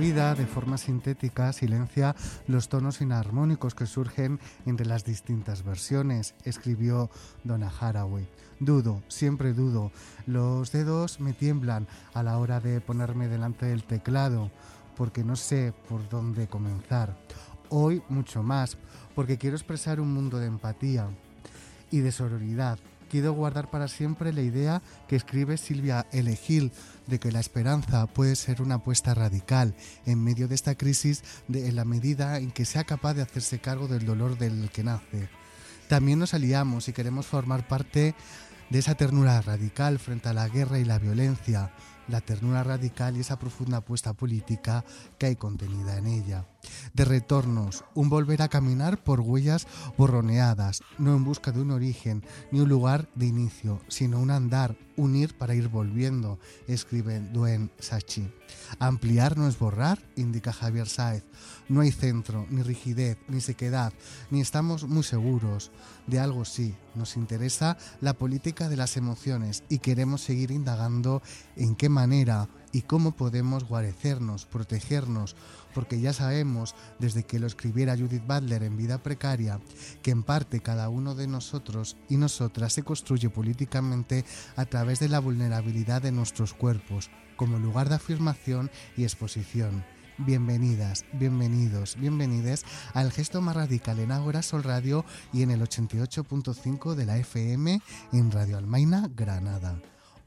Vida de forma sintética silencia los tonos inarmónicos que surgen entre las distintas versiones, escribió Donna Haraway. Dudo, siempre dudo. Los dedos me tiemblan a la hora de ponerme delante del teclado porque no sé por dónde comenzar. Hoy mucho más, porque quiero expresar un mundo de empatía y de sororidad. Quiero guardar para siempre la idea que escribe Silvia L. De que la esperanza puede ser una apuesta radical en medio de esta crisis de, en la medida en que sea capaz de hacerse cargo del dolor del que nace. También nos aliamos y queremos formar parte de esa ternura radical frente a la guerra y la violencia, la ternura radical y esa profunda apuesta política que hay contenida en ella. De retornos, un volver a caminar por huellas borroneadas, no en busca de un origen ni un lugar de inicio, sino un andar, un ir para ir volviendo, escribe Duen Sachi. Ampliar no es borrar, indica Javier Sáez. No hay centro, ni rigidez, ni sequedad, ni estamos muy seguros. De algo sí, nos interesa la política de las emociones y queremos seguir indagando en qué manera y cómo podemos guarecernos, protegernos, porque ya sabemos, desde que lo escribiera Judith Butler en Vida Precaria, que en parte cada uno de nosotros y nosotras se construye políticamente a través de la vulnerabilidad de nuestros cuerpos, como lugar de afirmación y exposición. Bienvenidas, bienvenidos, bienvenides al gesto más radical en Ágora Sol Radio y en el 88.5 de la FM en Radio Almaina, Granada.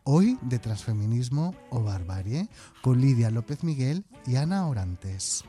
Hoy de transfeminismo o barbarie con Lidia López Miguel y Ana Orantes.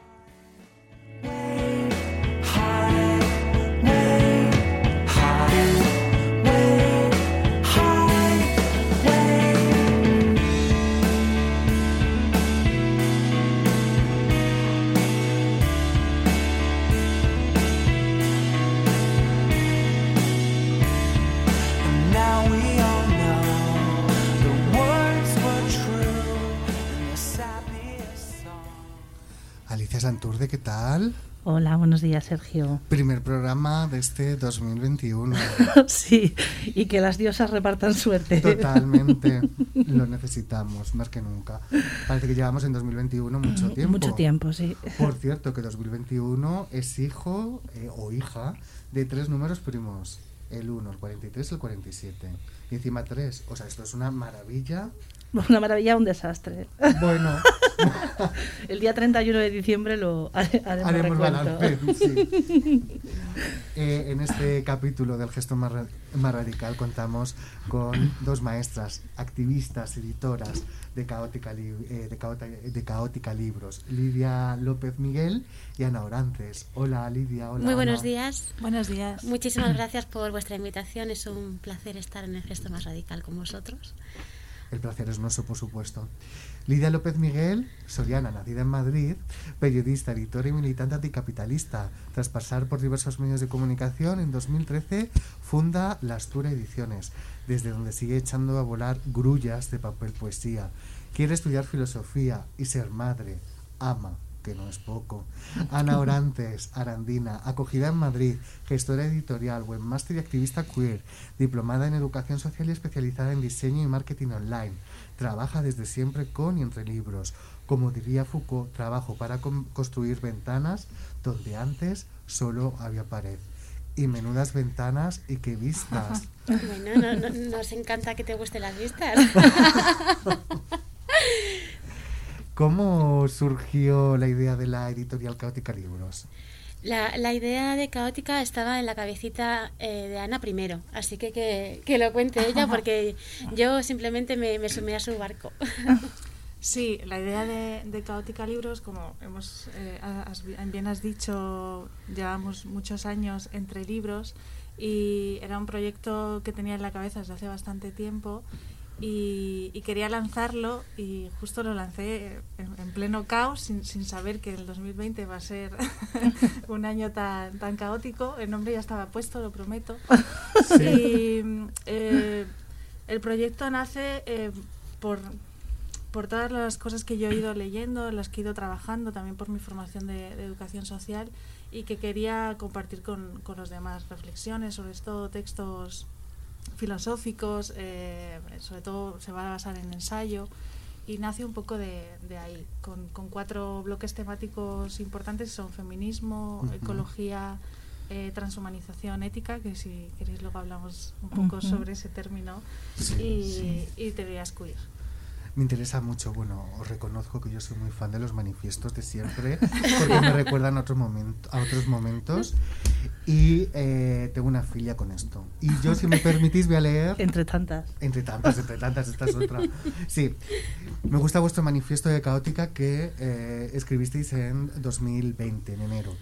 Santurde, ¿qué tal? Hola, buenos días, Sergio. Primer programa de este 2021. sí, y que las diosas repartan suerte. Totalmente. Lo necesitamos, más que nunca. Parece que llevamos en 2021 mucho tiempo. Mucho tiempo, sí. Por cierto, que 2021 es hijo eh, o hija de tres números primos. El 1, el 43 y el 47. Y encima tres. O sea, esto es una maravilla. Una maravilla, un desastre. Bueno, El día 31 de diciembre lo hare- haremos, haremos recuento. balance. sí. Eh, en este capítulo del gesto más, ra- más radical contamos con dos maestras, activistas, editoras de Caótica, Li- eh, de Caota- de Caótica Libros, Lidia López Miguel y Ana Orantes. Hola Lidia, hola. Muy buenos Ana. días. Buenos días. Muchísimas gracias por vuestra invitación. Es un placer estar en el gesto más radical con vosotros. El placer es nuestro, por supuesto. Lidia López Miguel, soriana, nacida en Madrid, periodista, editora y militante anticapitalista. Tras pasar por diversos medios de comunicación, en 2013 funda La Astura Ediciones, desde donde sigue echando a volar grullas de papel poesía. Quiere estudiar filosofía y ser madre. Ama, que no es poco. Ana Orantes, Arandina, acogida en Madrid, gestora editorial, webmaster y activista queer, diplomada en educación social y especializada en diseño y marketing online. Trabaja desde siempre con y entre libros. Como diría Foucault, trabajo para con- construir ventanas donde antes solo había pared. Y menudas ventanas y qué vistas. Bueno, no- no- nos encanta que te gusten las vistas. ¿Cómo surgió la idea de la editorial Caótica Libros? La, la idea de caótica estaba en la cabecita eh, de Ana primero, así que, que que lo cuente ella porque yo simplemente me, me sumé a su barco. Sí, la idea de, de Caótica Libros, como hemos, eh, has- bien has dicho, llevamos muchos años entre libros y era un proyecto que tenía en la cabeza desde hace bastante tiempo y, y quería lanzarlo y justo lo lancé en, en pleno caos sin, sin saber que el 2020 va a ser un año tan, tan caótico. El nombre ya estaba puesto, lo prometo. Y eh, el proyecto nace eh, por, por todas las cosas que yo he ido leyendo, las que he ido trabajando, también por mi formación de, de educación social y que quería compartir con, con los demás reflexiones, sobre todo textos filosóficos, eh, sobre todo se va a basar en ensayo y nace un poco de, de ahí, con, con cuatro bloques temáticos importantes, son feminismo, ecología, eh, transhumanización, ética, que si queréis luego hablamos un poco sobre ese término, Sí, y, sí. y teorías queer. Me interesa mucho, bueno, os reconozco que yo soy muy fan de los manifiestos de siempre, porque me recuerdan a otros, momento, a otros momentos. Y eh, tengo una filia con esto. Y yo, si me permitís, voy a leer Entre tantas. Entre tantas, entre tantas, esta es otra. Sí, me gusta vuestro manifiesto de Caótica que eh, escribisteis en 2020, en enero.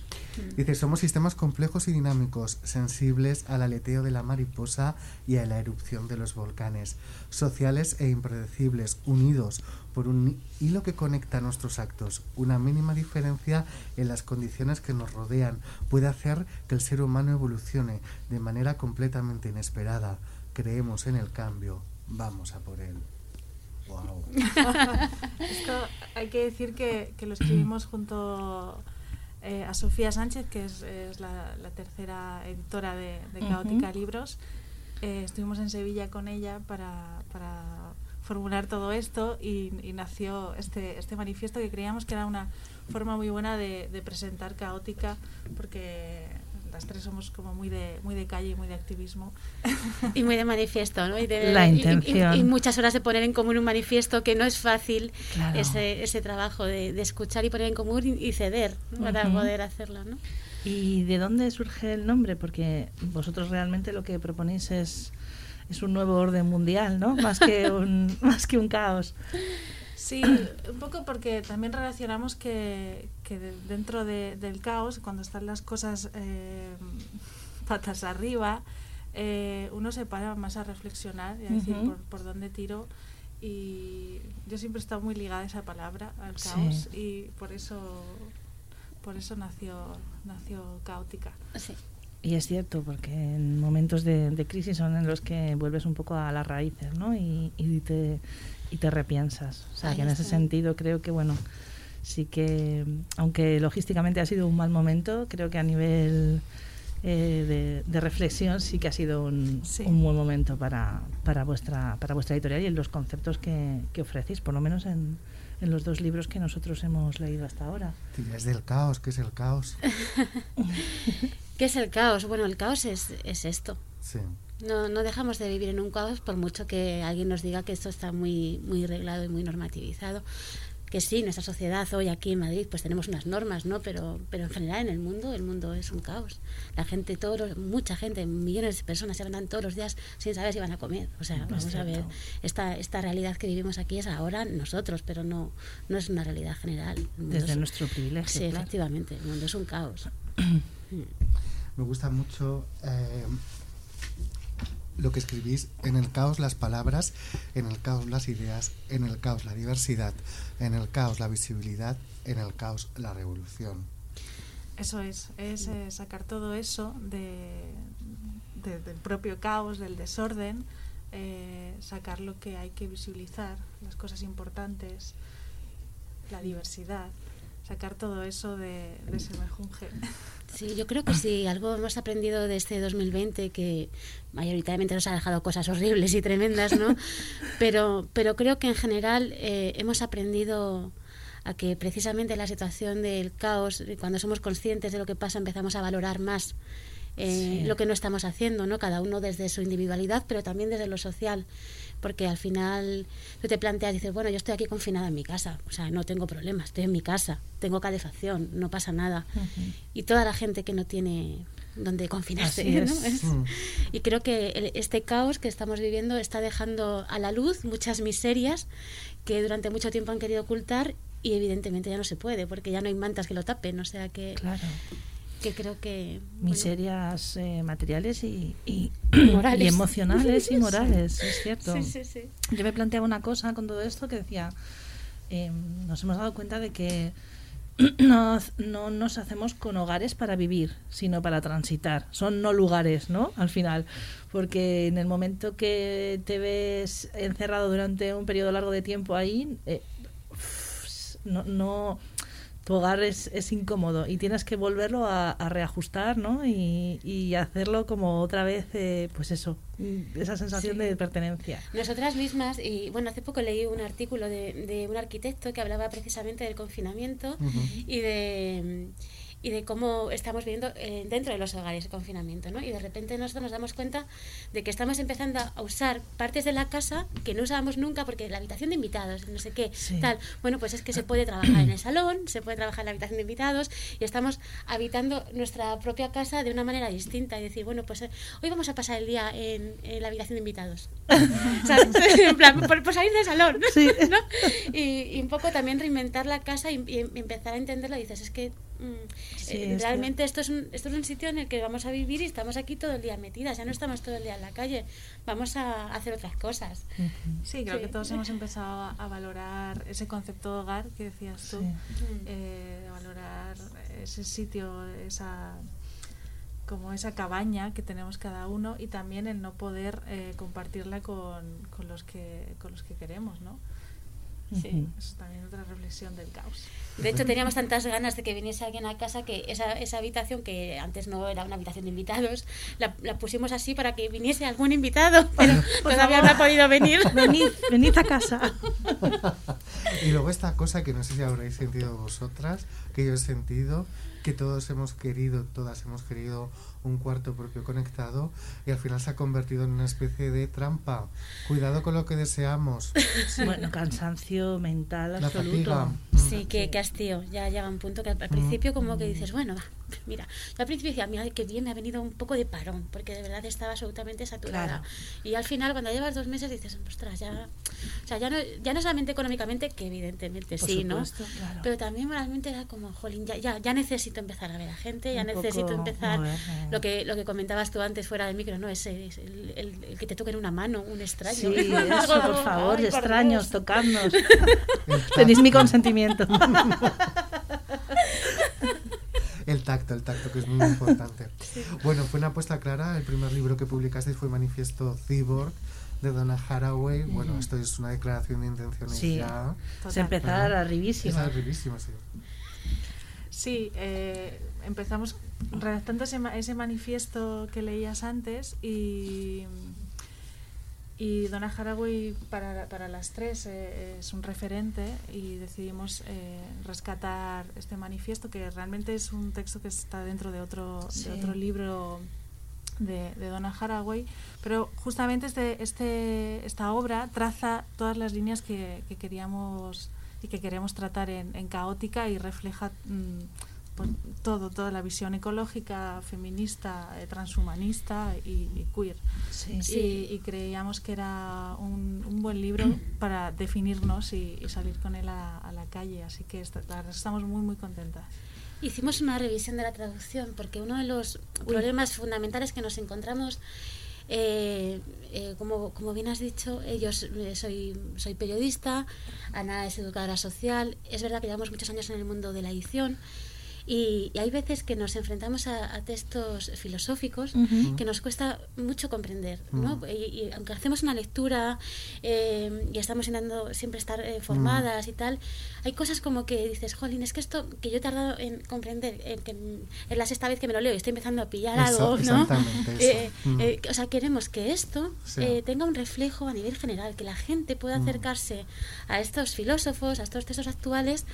Dice, somos sistemas complejos y dinámicos, sensibles al aleteo de la mariposa y a la erupción de los volcanes, sociales e impredecibles, unidos por un hilo que conecta nuestros actos. Una mínima diferencia en las condiciones que nos rodean puede hacer que el ser humano evolucione de manera completamente inesperada. Creemos en el cambio, vamos a por él. Wow. Esto hay que decir que, que lo escribimos junto eh, a Sofía Sánchez, que es, es la, la tercera editora de, de Caótica. Libros. Eh, estuvimos en Sevilla con ella para, para formular todo esto y, y nació este, este manifiesto que creíamos que era una forma muy buena de, de presentar Caótica, porque las tres somos como muy de, muy de calle y muy de activismo. Y muy de manifiesto, ¿no? Y, de- La y- y- intención. y muchas horas de poner en común un manifiesto que no es fácil Claro. ese, ese trabajo de, de escuchar y poner en común y, y ceder ¿no? para Ujú. poder hacerlo, ¿no? ¿Y de dónde surge el nombre? Porque vosotros realmente lo que proponéis es, es un nuevo orden mundial, ¿no? Más que un, más que un caos. Sí, un poco porque también relacionamos que, que de- dentro de- del caos, cuando están las cosas eh, patas arriba, eh, uno se para más a reflexionar y a decir Ujú. por, por dónde tiro. Y yo siempre he estado muy ligada a esa palabra, al Sí. caos, y por eso, por eso nació, nació caótica. Sí. Y es cierto, porque en momentos de, de crisis son en los que vuelves un poco a las raíces, ¿no? Y, y te, y te repiensas. O sea, Ahí que en ese sentido creo que, bueno, sí que, aunque logísticamente ha sido un mal momento, creo que a nivel eh, de, de reflexión sí que ha sido un, Sí. un buen momento para, para, vuestra, para vuestra editorial y en los conceptos que, que ofrecéis, por lo menos en, en los dos libros que nosotros hemos leído hasta ahora. Es del caos, ¿qué es el caos? ¿Qué es el caos? Bueno, el caos es, es esto. Sí. No, no dejamos de vivir en un caos por mucho que alguien nos diga que esto está muy, muy reglado y muy normativizado. Que sí, nuestra sociedad hoy aquí en Madrid pues tenemos unas normas, ¿no? Pero, pero en general en el mundo, el mundo es un caos. La gente, todos, los- mucha gente, millones de personas se van todos los días sin saber si van a comer. O sea, vamos a ver, esta, esta realidad que vivimos aquí es ahora nosotros, pero no, no es una realidad general. Desde es- nuestro privilegio. Sí, claro. efectivamente, el mundo es un caos. Me gusta mucho eh, lo que escribís. En el caos las palabras, en el caos las ideas, en el caos la diversidad, en el caos la visibilidad, en el caos la revolución. Eso es, es eh, sacar todo eso de, de- del propio caos, del desorden, eh, sacar lo que hay que visibilizar, las cosas importantes, la diversidad, sacar todo eso de, de ese mejunje. Sí, yo creo que sí, algo hemos aprendido de este 2020 que mayoritariamente nos ha dejado cosas horribles y tremendas, ¿no? Pero, pero creo que en general eh, hemos aprendido a que precisamente la situación del caos, cuando somos conscientes de lo que pasa, empezamos a valorar más eh, Sí. lo que no estamos haciendo, ¿no? Cada uno desde su individualidad, pero también desde lo social, porque al final tú te planteas, dices, bueno, yo estoy aquí confinada en mi casa, o sea, no tengo problemas, estoy en mi casa, tengo calefacción, no pasa nada. Y toda la gente que no tiene donde confinarse, ¿no? Es- Mm. y creo que el- este caos que estamos viviendo está dejando a la luz muchas miserias que durante mucho tiempo han querido ocultar y evidentemente ya no se puede porque ya no hay mantas que lo tapen, o sea que, Claro. Que creo que... bueno, Miserias eh, materiales y, y, Morales. y emocionales y morales, es cierto. Sí, sí, sí. Yo me planteaba una cosa con todo esto que decía, eh, nos hemos dado cuenta de que no, no nos hacemos con hogares para vivir, sino para transitar. Son no lugares, ¿no? Al final. Porque en el momento que te ves encerrado durante un periodo largo de tiempo ahí, eh, no, no tu hogar es, es incómodo y tienes que volverlo a, a reajustar, ¿no? Y, y hacerlo como otra vez, eh, pues eso, esa sensación Sí. de pertenencia. Nosotras mismas, y bueno, hace poco leí un artículo de, de un arquitecto que hablaba precisamente del confinamiento y de y de cómo estamos viviendo eh, dentro de los hogares el confinamiento, ¿no? Y de repente nosotros nos damos cuenta de que estamos empezando a usar partes de la casa que no usábamos nunca porque la habitación de invitados, no sé qué, Sí. tal. Bueno, pues es que se puede trabajar en el salón, se puede trabajar en la habitación de invitados y estamos habitando nuestra propia casa de una manera distinta y decir, bueno, pues eh, hoy vamos a pasar el día en, en la habitación de invitados. En plan, por, por salir del salón. Sí. ¿no? Y, y un poco también reinventar la casa y, y empezar a entenderlo. Y dices, es que Sí, eh, realmente esto, es un, esto es un sitio en el que vamos a vivir y estamos aquí todo el día metidas. Ya no estamos todo el día en la calle, vamos a hacer otras cosas. Sí, creo Sí. que todos hemos empezado a, a valorar ese concepto de hogar que decías tú, Sí. eh, de valorar ese sitio, esa como esa cabaña que tenemos cada uno y también el no poder eh, compartirla con, con los que con los que queremos, ¿no? Sí. También otra reflexión del caos. De hecho, teníamos tantas ganas de que viniese alguien a casa que esa, esa habitación, que antes no era una habitación de invitados, la, la pusimos así para que viniese algún invitado, pero todavía no ha podido venir. Venid, venid a casa. Y luego esta cosa que no sé si habréis sentido vosotras, que yo he sentido, que todos hemos querido, todas hemos querido un cuarto propio conectado y al final se ha convertido en una especie de trampa. Cuidado con lo que deseamos. Bueno, cansancio mental La absoluto. fatiga. Sí, que, que hastío. Ya llega un punto que al, al principio como que dices, bueno, va, mira. Yo al principio decía, mira, qué bien, me ha venido un poco de parón, porque de verdad estaba absolutamente saturada. Claro. Y al final, cuando llevas dos meses, dices, ostras, ya... O sea, ya no, ya no solamente económicamente, que evidentemente Por sí, ¿no? supuesto, claro. Pero también moralmente era como, jolín, ya, ya, ya necesito empezar a ver a gente, ya Un necesito empezar... mover, Lo que, lo que comentabas tú antes fuera del micro, ¿no? Ese, es el, el- el que te toquen una mano, un extraño. Sí, eso, por favor, Ay, extraños, tocadnos. Tenéis mi consentimiento. El tacto, el tacto, que es muy importante. Bueno, fue una apuesta clara. El primer libro que publicasteis fue Manifiesto Cyborg de Donna Haraway. Bueno, esto es una declaración de intenciones Sí. ya. Se empezar Ajá. arribísima. Es arribísimo, sí. Sí, eh, empezamos redactando ese, ma- ese manifiesto que leías antes y, y Donna Haraway para, para las tres eh, es un referente y decidimos eh, rescatar este manifiesto que realmente es un texto que está dentro de otro, Sí. de otro libro de, de Donna Haraway, pero justamente este, este, esta obra traza todas las líneas que, que queríamos y que queremos tratar en, en Caótica y refleja mm, pues, todo, toda la visión ecológica, feminista, eh, transhumanista y, y queer. Sí. Y, y creíamos que era un, un buen libro para definirnos y, y salir con él a, a la calle, así que esta- la verdad es que estamos muy muy contentas. Hicimos una revisión de la traducción porque uno de los problemas fundamentales que nos encontramos, eh, eh, como, como bien has dicho, ellos eh, soy, soy periodista, Ana es educadora social, es verdad que llevamos muchos años en el mundo de la edición. Y, y hay veces que nos enfrentamos a, a textos filosóficos que nos cuesta mucho comprender, ¿no? Y, y aunque hacemos una lectura eh, y estamos intentando siempre estar eh, formadas y tal, hay cosas como que dices, jolín, es que esto que yo he tardado en comprender, en que es la sexta vez que me lo leo y estoy empezando a pillar Eso, algo, ¿no? Eh, Mm. eh, o sea, queremos que esto Sí. eh, tenga un reflejo a nivel general, que la gente pueda Mm. acercarse a estos filósofos, a estos textos actuales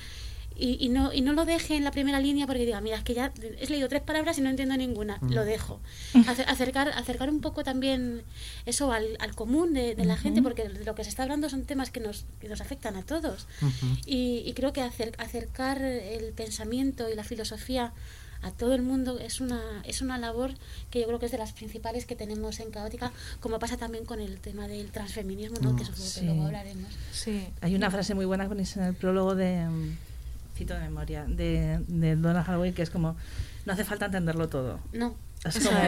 y, y no, y no lo deje en la primera línea porque diga, mira, es que ya he leído tres palabras y no entiendo ninguna, Mm. lo dejo. Acer- acercar, acercar un poco también eso al, al común de, de la gente, porque de lo que se está hablando son temas que nos, que nos afectan a todos. Y, y creo que acer- acercar el pensamiento y la filosofía a todo el mundo es una, es una labor que yo creo que es de las principales que tenemos en Caótica, como pasa también con el tema del transfeminismo, ¿no? que supongo Sí. que luego hablaremos. Sí, Hay una frase muy buena que ponéis en el prólogo de. Cito de memoria, de, de Donna Haraway, que es como: no hace falta entenderlo todo. No, Es como-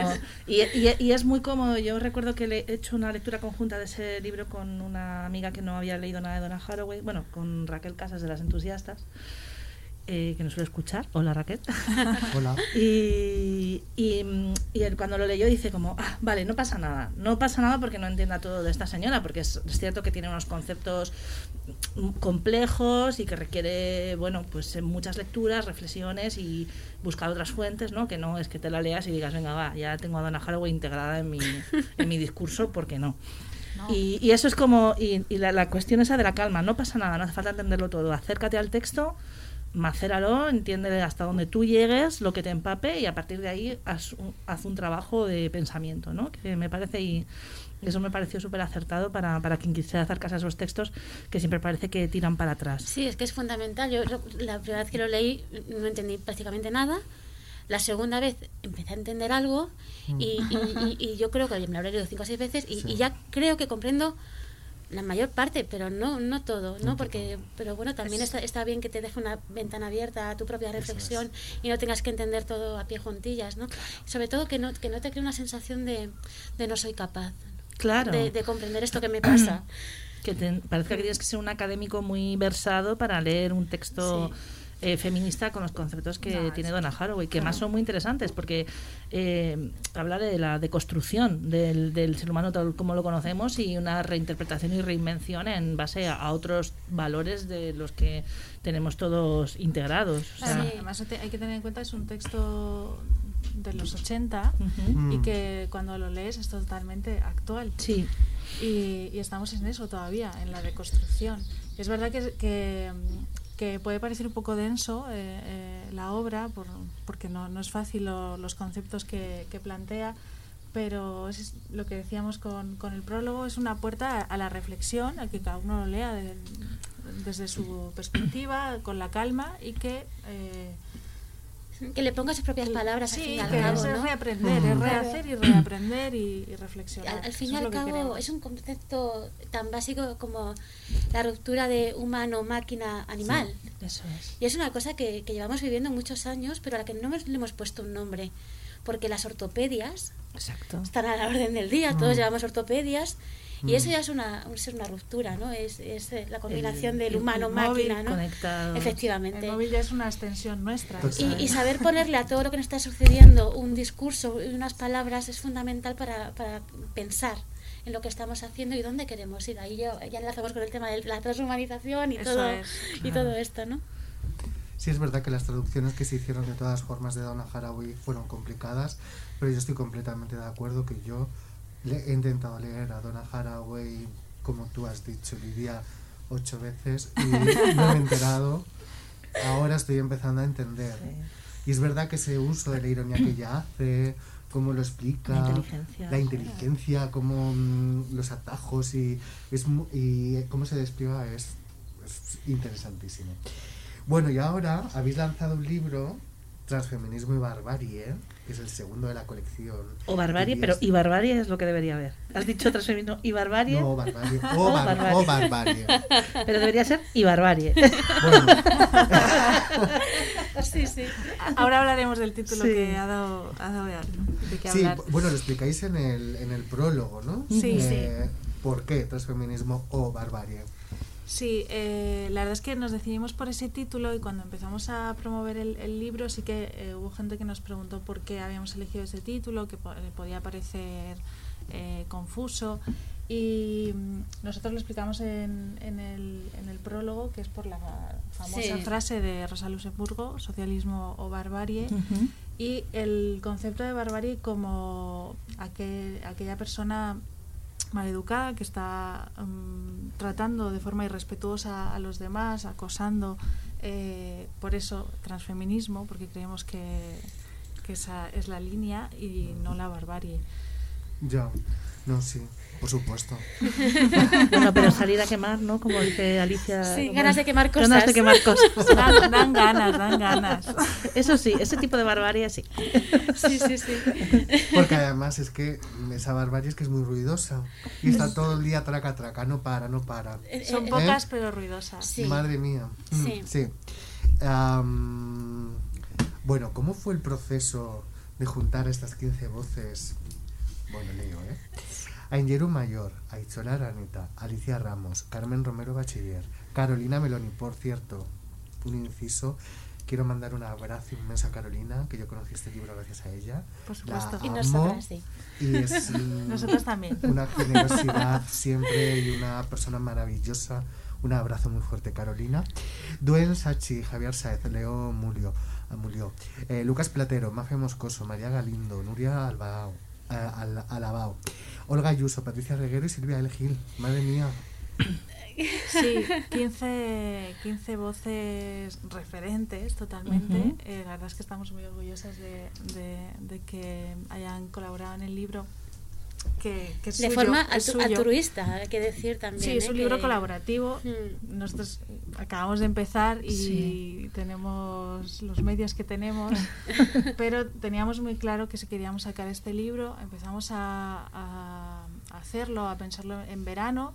y, y- y es muy cómodo. Yo recuerdo que le he hecho una lectura conjunta de ese libro con una amiga que no había leído nada de Donna Haraway, bueno, con Raquel Casas de las Entusiastas. Eh, que nos suele escuchar. Hola Raquel. Hola. Y, y, y él cuando lo leyó dice como, ah, vale, no pasa nada. No pasa nada porque no entienda todo de esta señora, porque es, es cierto que tiene unos conceptos mm, complejos y que requiere, bueno, pues eh, muchas lecturas, reflexiones y buscar otras fuentes, ¿no? Que no es que te la leas y digas, venga, va, ya tengo a Donna Haraway integrada en mi, en mi discurso, porque no. Y, y eso es como, y, y la, la cuestión esa de la calma, no pasa nada, no hace falta entenderlo todo. Acércate al texto, macéralo, entiende hasta donde tú llegues, lo que te empape y a partir de ahí haz un, haz un trabajo de pensamiento, ¿no? Que me parece y eso me pareció súper acertado para, para quien quisiera acercarse a esos textos que siempre parece que tiran para atrás. Sí, es que es fundamental. Yo la primera vez que lo leí no entendí prácticamente nada. La segunda vez empecé a entender algo y, y- y- y yo creo que me lo habré leído cinco o seis veces y, y ya creo que comprendo la mayor parte, pero no no todo, ¿no? Porque, pero bueno, también está, está bien que te deje una ventana abierta a tu propia reflexión y no tengas que entender todo a pie juntillas, ¿no? Sobre todo que no, que no te cree una sensación de, de no soy capaz Claro. de, de comprender esto que me pasa. que te, parece que tienes que ser un académico muy versado para leer un texto Sí. Eh, feminista con los conceptos que No, tiene. Donna Haraway, que más son muy interesantes porque eh, habla de la deconstrucción del, del ser humano tal como lo conocemos y una reinterpretación y reinvención en base a, a otros valores de los que tenemos todos integrados. O sea, Claro, Sí. Además hay que tener en cuenta es un texto de los 80 ujú. Mm. y que cuando lo lees es totalmente actual. Sí, Y, y estamos en eso todavía, en la deconstrucción. Es verdad que, que, que puede parecer un poco denso eh, eh, la obra, por- porque no, no es fácil lo- los conceptos que, plantea, pero es lo que decíamos con, con el prólogo, es una puerta a, la reflexión, a que cada uno lo lea de- desde su perspectiva, con la calma y que... eh, Que le ponga sus propias palabras al sí, fin y al es ¿no? reaprender, es rehacer y reaprender y, y reflexionar. Al, al fin y al cabo es un concepto tan básico como la ruptura de humano-máquina-animal. eso es. Y es una cosa que, que llevamos viviendo muchos años, pero a la que no le hemos puesto un nombre. Porque las ortopedias Exacto. están a la orden del día, todos llevamos ortopedias. Y Mm. eso ya es una, es una ruptura, ¿no? Es, es eh, la combinación El- del el humano-máquina, ¿no? conectado. Efectivamente. El móvil ya es una extensión nuestra. Pues Y, y saber ponerle a todo lo que nos está sucediendo un discurso y unas palabras es fundamental para, para pensar en lo que estamos haciendo y dónde queremos ir. Ahí ya, ya enlazamos con el tema de la transhumanización y, Eso todo, es, y todo esto, ¿no? Sí, es verdad que las traducciones que se hicieron de todas formas de Donna Haraway fueron complicadas, pero yo estoy completamente de acuerdo que yo le- he intentado leer a Donna Haraway, como tú has dicho, Lidia, ocho veces y no me he enterado. Ahora estoy empezando a entender. Y es verdad que ese uso de la ironía que ella hace, cómo lo explica, La inteligencia. la inteligencia, cómo mm, los atajos y, es, y cómo se despliega es, es interesantísimo. Bueno, y ahora habéis lanzado un libro, Transfeminismo y Barbarie, que es el segundo de la colección. O barbarie, pero y barbarie es lo que debería haber. Has dicho transfeminismo y barbarie, No, barbarie. O, O bar- barbarie. o barbarie. pero debería ser y barbarie. Bueno, Sí, sí. Ahora hablaremos del título Sí. que ha dado, ha dado de, qué sí, hablar. bueno, lo explicáis en el, en el prólogo, ¿no? Sí, Eh, ¿Por qué transfeminismo o barbarie? Sí, eh, la verdad es que nos decidimos por ese título y cuando empezamos a promover el, el libro sí que eh, hubo gente que nos preguntó por qué habíamos elegido ese título, que po- le podía parecer eh, confuso. Y mm, nosotros lo explicamos en, en, el, en el prólogo, que es por la famosa Sí. frase de Rosa Luxemburgo, socialismo o barbarie, y el concepto de barbarie como aquel- aquella persona maleducada que está mm, tratando de forma irrespetuosa a los demás, acosando. eh, por eso, transfeminismo, porque creemos que, que esa es la línea y no la barbarie. Ya, no, sí, por supuesto. Bueno, pero salir a quemar, ¿no? Como dice Alicia. Sí, como- ganas de quemar Ganas cosas. de quemar cosas. Dan, dan ganas, dan ganas. Eso sí, ese tipo de barbarie sí. Sí, sí, sí. Porque además es que esa barbarie es que es muy ruidosa. Y está todo el día traca, traca, no para, no para. Eh, Son eh, pocas pero ruidosas. Sí. Madre mía. Mm, Sí. sí. Bueno, ¿cómo fue el proceso de juntar estas 15 voces? Bueno, leo, ¿eh? Aingeru Mayor, Aichola Araneta, Alicia Ramos, Carmen Romero Bachiller, Carolina Meloni, por cierto, un inciso, Quiero mandar un abrazo inmenso a Carolina, que yo conocí este libro gracias a ella. Por La supuesto. Y amo, nosotras, sí. Y es Nosotras también. una generosidad siempre y una persona maravillosa. Un abrazo muy fuerte, Carolina. Duel Sachi, Javier Saez, Leo Mulio, Mulio, eh, Lucas Platero, Mafia Moscoso, María Galindo, Nuria Albao, Al- Alabao, Olga Ayuso, Patricia Reguero y Silvia L. Gil. Madre mía. Sí, 15, 15 voces referentes totalmente. Eh, la verdad es que estamos muy orgullosas de, de- de que hayan colaborado en el libro. Que, que es De suyo, forma es suyo. altruista, hay que decir también. Sí, es ¿eh? un libro que- colaborativo. Mm. Nosotros acabamos de empezar y Sí. tenemos los medios que tenemos, pero teníamos muy claro que si queríamos sacar este libro, empezamos a, a hacerlo, a pensarlo en verano,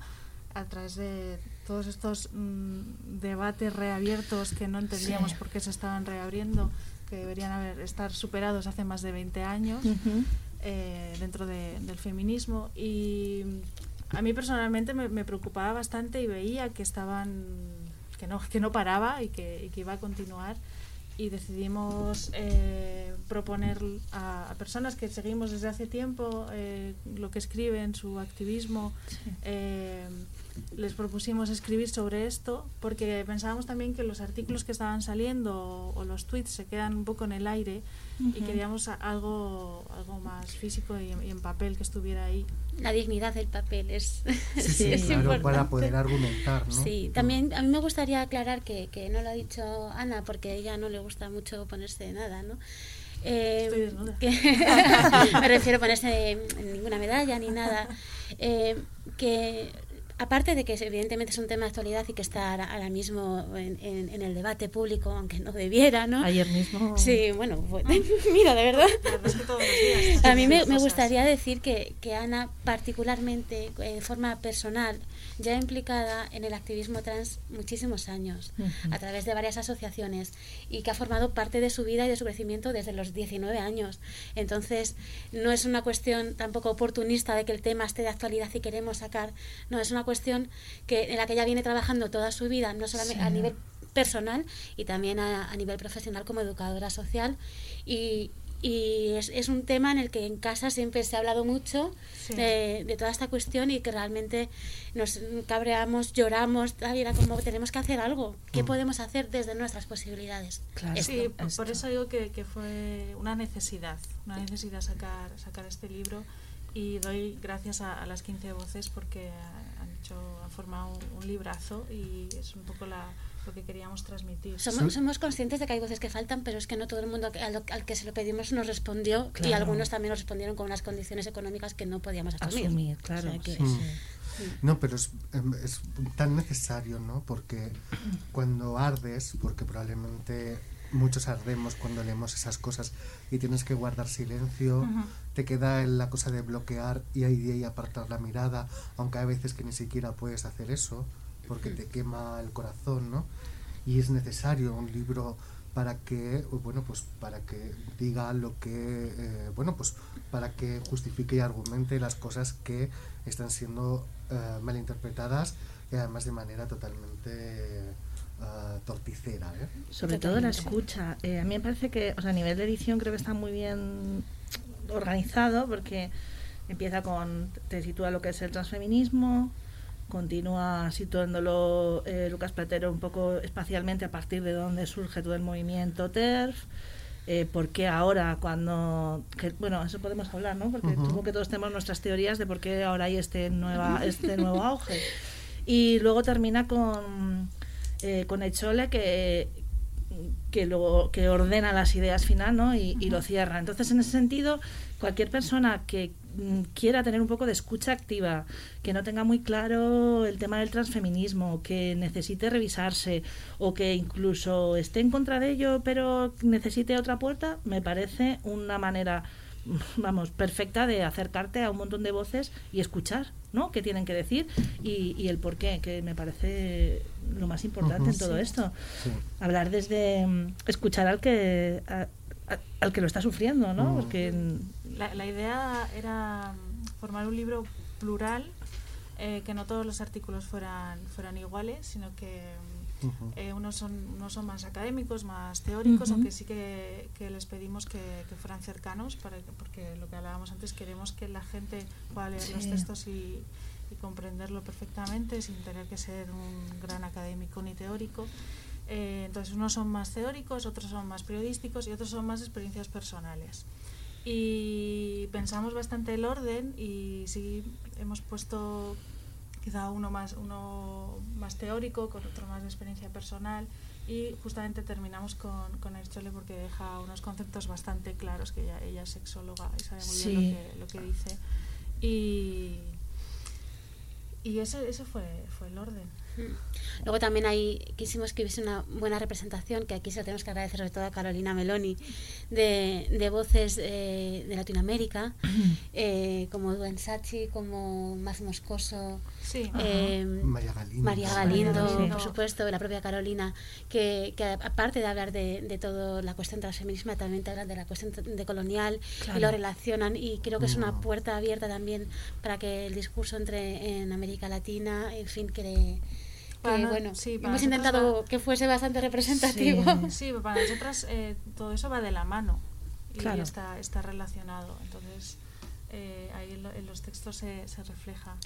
a través de todos estos mm, debates reabiertos que no entendíamos Sí. por qué se estaban reabriendo, que deberían haber estar superados hace más de 20 años Ujú. Eh, dentro de- del feminismo y a mí personalmente me, me preocupaba bastante y veía que estaban que no que no paraba y que, y que iba a continuar y decidimos eh, proponer a, a personas que seguimos desde hace tiempo eh, lo que escriben su activismo Sí. eh, les propusimos escribir sobre esto porque pensábamos también que los artículos que estaban saliendo o, o los tweets se quedan un poco en el aire y Ujú. queríamos a- algo algo más físico y, en- y en papel que estuviera ahí La dignidad del papel es, Sí, sí, es claro, para importante. poder argumentar, ¿no? Sí, también a mí me gustaría aclarar que, que no lo ha dicho Ana porque a ella no le gusta mucho ponerse nada, ¿no? Eh, Estoy desnuda. que- me refiero a ponerse ninguna medalla ni nada. Eh, que aparte de que evidentemente es un tema de actualidad y que está ahora, mismo en, en- en el debate público, aunque no debiera, ¿no? Ayer mismo. Sí, bueno, mira, de verdad. La verdad es que todos los días A mí me, gustaría decir que, que Ana, particularmente eh, de forma personal, ya implicada en el activismo trans muchísimos años, a través de varias asociaciones, y que ha formado parte de su vida y de su crecimiento desde los 19 años. Entonces, no es una cuestión tampoco oportunista de que el tema esté de actualidad y queremos sacar, no, es una cuestión que, en la que ella viene trabajando toda su vida, no solamente a Sí. nivel personal y también a, a nivel profesional como educadora social. Y, y es, es un tema en el que en casa siempre se ha hablado mucho Sí. de, de toda esta cuestión y que realmente nos cabreamos, lloramos, tal, y era como tenemos que hacer algo. ¿Qué Mm. podemos hacer desde nuestras posibilidades? Claro. Esto. Sí, por, esto. por eso digo que, que fue una necesidad, una necesidad sacar, sacar este libro y doy gracias a, a las 15 voces porque hecho, han formado un, un librazo y es un poco la, lo que queríamos transmitir. Somos, somos conscientes de que hay voces que faltan, pero es que no todo el mundo al, al que se lo pedimos nos respondió y algunos también nos respondieron con unas condiciones económicas que no podíamos asumir. Asumir, claro. O sea que- sí, sí. No, pero es, em, es tan necesario, ¿no? Porque cuando ardes, porque probablemente muchos ardemos cuando leemos esas cosas y tienes que guardar silencio. Te queda la cosa de bloquear y ahí apartar la mirada, aunque hay veces que ni siquiera puedes hacer eso porque te quema el corazón, ¿no? Y es necesario un libro para que, bueno, pues para que diga lo que, eh, bueno, pues para que justifique y argumente las cosas que están siendo eh, malinterpretadas y además de manera totalmente eh, torticera, ¿eh? Sobre todo la escucha. Eh, a mí me parece que, o sea, a nivel de edición creo que está muy bien organizado porque empieza con, te sitúa lo que es el transfeminismo, continúa situándolo eh, Lucas Platero un poco espacialmente a partir de donde surge todo el movimiento TERF. Eh, ¿Por qué ahora cuando... que, bueno, eso podemos hablar, ¿no? Porque Ujú. supongo que todos tenemos nuestras teorías de por qué ahora hay este, nueva, este nuevo auge. Y luego termina con, eh, con Echole que, que, luego, que ordena las ideas final ¿no? y, y lo cierra. Entonces, en ese sentido, cualquier persona que mm, quiera tener un poco de escucha activa, que no tenga muy claro el tema del transfeminismo, que necesite revisarse o que incluso esté en contra de ello pero necesite otra puerta, me parece una manera vamos, perfecta de acercarte a un montón de voces y escuchar, ¿no? ¿Qué tienen que decir? Y, y el por qué, que me parece lo más importante en todo Sí. esto. Sí. Hablar desde mm, escuchar al que a- a- al que lo está sufriendo, ¿no? Mm. Porque La, la idea era formar un libro plural, eh, que no todos los artículos fueran, fueran iguales, sino que Eh, unos, son, unos son más académicos, más teóricos, aunque sí que, que les pedimos que, que fueran cercanos, para, que- porque lo que hablábamos antes, queremos que la gente pueda leer los textos y, y comprenderlo perfectamente sin tener que ser un gran académico ni teórico. Eh, entonces, unos son más teóricos, otros son más periodísticos y otros son más experiencias personales. Y pensamos bastante el orden y sí hemos puesto quizá uno más, uno más teórico, con otro más de experiencia personal y justamente terminamos con, con el Chole porque deja unos conceptos bastante claros, que ella, ella es sexóloga y sabe muy Sí. bien lo que, lo que dice. Y, y ese, ese fue, fue el orden. Luego también hay, quisimos que hubiese una buena representación, que aquí se lo tenemos que agradecer sobre todo a Carolina Meloni, de, de voces eh, de Latinoamérica, eh, como Duen Sachi, como Más Moscoso, Sí, eh, María Galindo. María Galindo, Sí. por supuesto, la propia Carolina, que, que aparte de hablar de, de todo la cuestión transfeminismo, también te hablan de la cuestión de colonial Claro. y lo relacionan y creo que es una Mm. puerta abierta también para que el discurso entre en América Latina, en fin, que, que, Para no- bueno, sí, para hemos intentado va- que fuese bastante representativo. Sí, pero para nosotras eh, todo eso va de la mano y Claro. está, está relacionado. Entonces, eh, ahí en, lo- en los textos se, se refleja.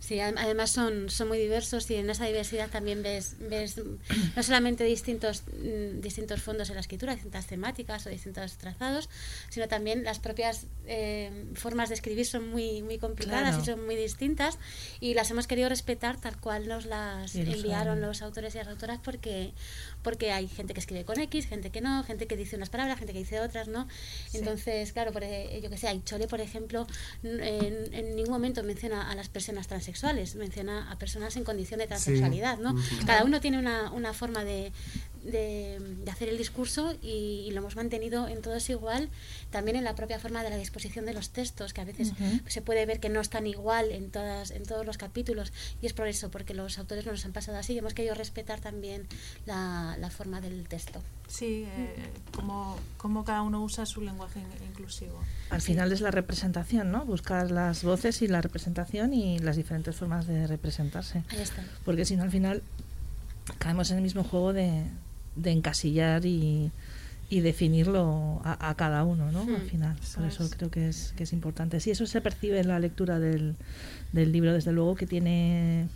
Sí, adem- además son, son muy diversos y en esa diversidad también ves, ves no solamente distintos, mm, distintos fondos en la escritura, distintas temáticas o distintos trazados, sino también las propias eh, formas de escribir son muy, muy complicadas Claro. y son muy distintas y las hemos querido respetar tal cual nos las enviaron los autores y las autoras porque, porque hay gente que escribe con X, gente que no, gente que dice unas palabras, gente que dice otras, ¿no? Sí. Entonces, claro, por, eh, yo que sé, Aichole, por ejemplo, en, en ningún momento menciona a las personas transexuales, menciona a personas en condición de transexualidad, ¿no? Cada uno tiene una, una forma de, de, de hacer el discurso y, y lo hemos mantenido en todos igual, también en la propia forma de la disposición de los textos, que a veces se puede ver que no están igual en, todas, en todos los capítulos y es por eso, porque los autores nos los han pasado así y hemos querido respetar también la, la forma del texto. Sí, eh, como, como cada uno usa su lenguaje in- inclusivo. Al final es la representación, ¿no? Buscar las voces y la representación y las diferentes formas de representarse. Ahí está. Porque si no, al final caemos en el mismo juego de, de encasillar y, y definirlo a, a cada uno, ¿no? Hmm, Al final. eso Por eso es. creo que es, que es importante. Sí, eso se percibe en la lectura del, del libro, desde luego, que tiene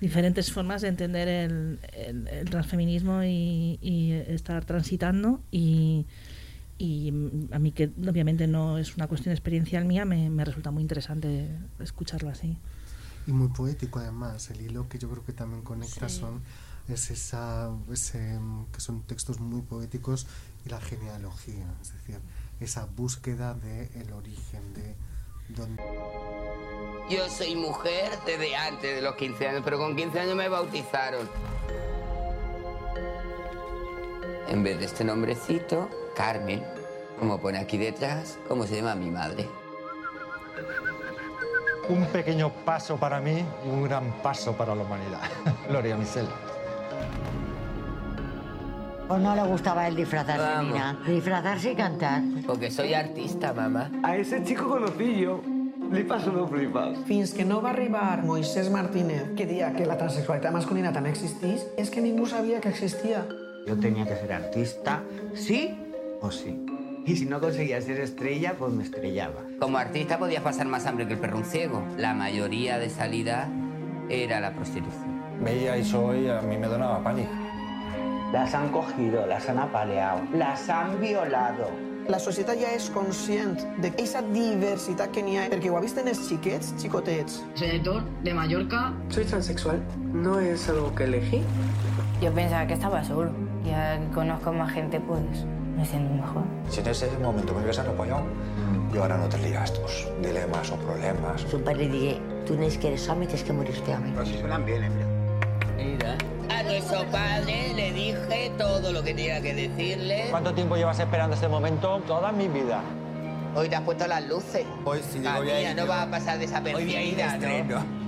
diferentes formas de entender el, el- el transfeminismo y, y estar transitando y, y a mí que obviamente no es una cuestión experiencial mía me, me resulta muy interesante escucharlo así Y muy poético además. El hilo que yo creo que también conecta Sí. son es esa ese, que son textos muy poéticos y la genealogía, es decir, esa búsqueda de el origen de dónde Yo soy mujer desde antes de los 15 años, pero con 15 años me bautizaron. En vez de este nombrecito, Carmen, como pone aquí detrás, ¿cómo se llama mi madre? Un pequeño paso para mí y un gran paso para la humanidad. Gloria Micel. ¿O no le gustaba el disfrazarse Vamos. ni nada? Disfrazarse y cantar. Porque soy artista, mamá. A ese chico conocí yo. Li passo no flipes. Fins que no va arribar Moisés Martínez, que deia que la transexualitat masculina també existís, és que ningú sabia que existia. Yo tenía que ser artista, sí o sí. Y si no conseguía ser estrella, pues me estrellaba. Como artista podías pasar más hambre que el perro un ciego. La mayoría de salida era la prostitución. Veía eso y a mí me donaba pánico. Las han cogido, las han apaleado, las han violado. La societat ja és conscient d'aquesta diversitat que n'hi ha, perquè ho ha vist en els xiquets, xicotets. De Mallorca. Soy transexual. No es algo que elegí. Yo pensaba que estaba solo. Ya conozco más gente, pues me siento mejor. Si en ese momento me hubieses apoyado, yo ahora no tendría estos dilemas o problemas. Su padre digué, tú no es que eres hombre, tienes que morirte hombre. Pero si suenan bien, Emilio. Mira. A nuestro padre le dije todo lo que tenía que decirle. ¿Cuánto tiempo llevas esperando este momento? Toda mi vida. Hoy te has puesto las luces. Hoy sí La mía no va a pasar desapercibida, ¿no?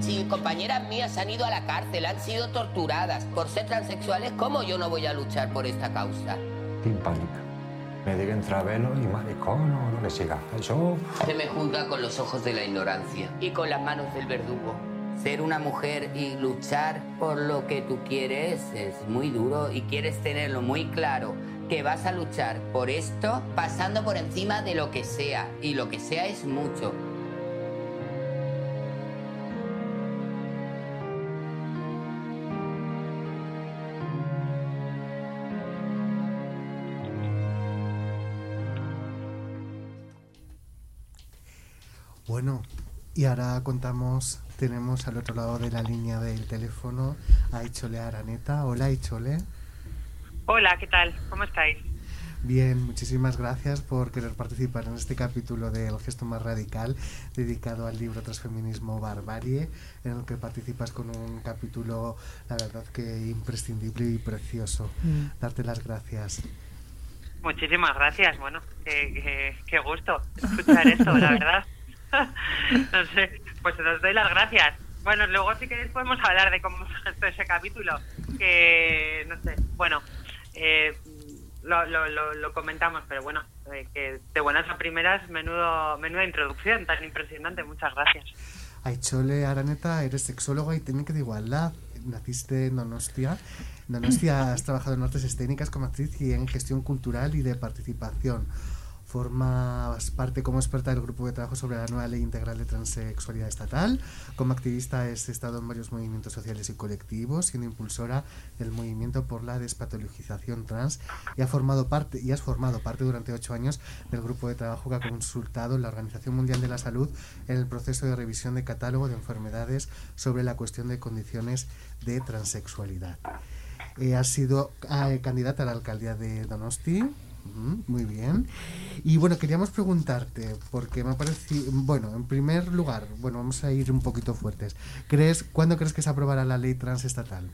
Si compañeras mías han ido a la cárcel, han sido torturadas por ser transexuales, ¿cómo yo no voy a luchar por esta causa? Tin pánico. Me digan travelo y maricón o lo que siga. Eso... Se me juzga con los ojos de la ignorancia y con las manos del verdugo. Ser una mujer y luchar por lo que tú quieres es muy duro y quieres tenerlo muy claro que vas a luchar por esto pasando por encima de lo que sea y lo que sea es mucho. Bueno, y ahora contamos, tenemos al otro lado de la línea del teléfono a Ichole Araneta. Hola Ichole. Hola, ¿qué tal? ¿Cómo estáis? Bien, muchísimas gracias por querer participar en este capítulo del gesto más radical dedicado al libro Transfeminismo Barbarie, en el que participas con un capítulo, la verdad que imprescindible y precioso. Mm. Darte las gracias. Muchísimas gracias. Bueno, qué, qué- qué gusto escuchar esto, la verdad. no sé, pues os doy las gracias. Bueno, luego si queréis podemos hablar de cómo fue ese capítulo, que no sé, bueno, eh, lo, lo, lo, comentamos, pero bueno, eh, que de buenas a primeras, menudo, menuda introducción tan impresionante, muchas gracias. Aichole Araneta, eres sexóloga y técnica de igualdad. Naciste en Donostia. Donostia has trabajado en artes escénicas como actriz y en gestión cultural y de participación. Formas parte como experta del grupo de trabajo sobre la nueva ley integral de transexualidad estatal. Como activista has estado en varios movimientos sociales y colectivos, siendo impulsora del movimiento por la despatologización trans y, ha formado parte, y has formado parte durante ocho años del grupo de trabajo que ha consultado la Organización Mundial de la Salud en el proceso de revisión de catálogo de enfermedades sobre la cuestión de condiciones de transexualidad. Eh, has sido eh, candidata a la alcaldía de Donosti. Muy bien. Y bueno, queríamos preguntarte, porque me ha parecido, bueno, en primer lugar, bueno, vamos a ir un poquito fuertes. ¿Crees, ¿Cuándo crees que se aprobará la ley transestatal?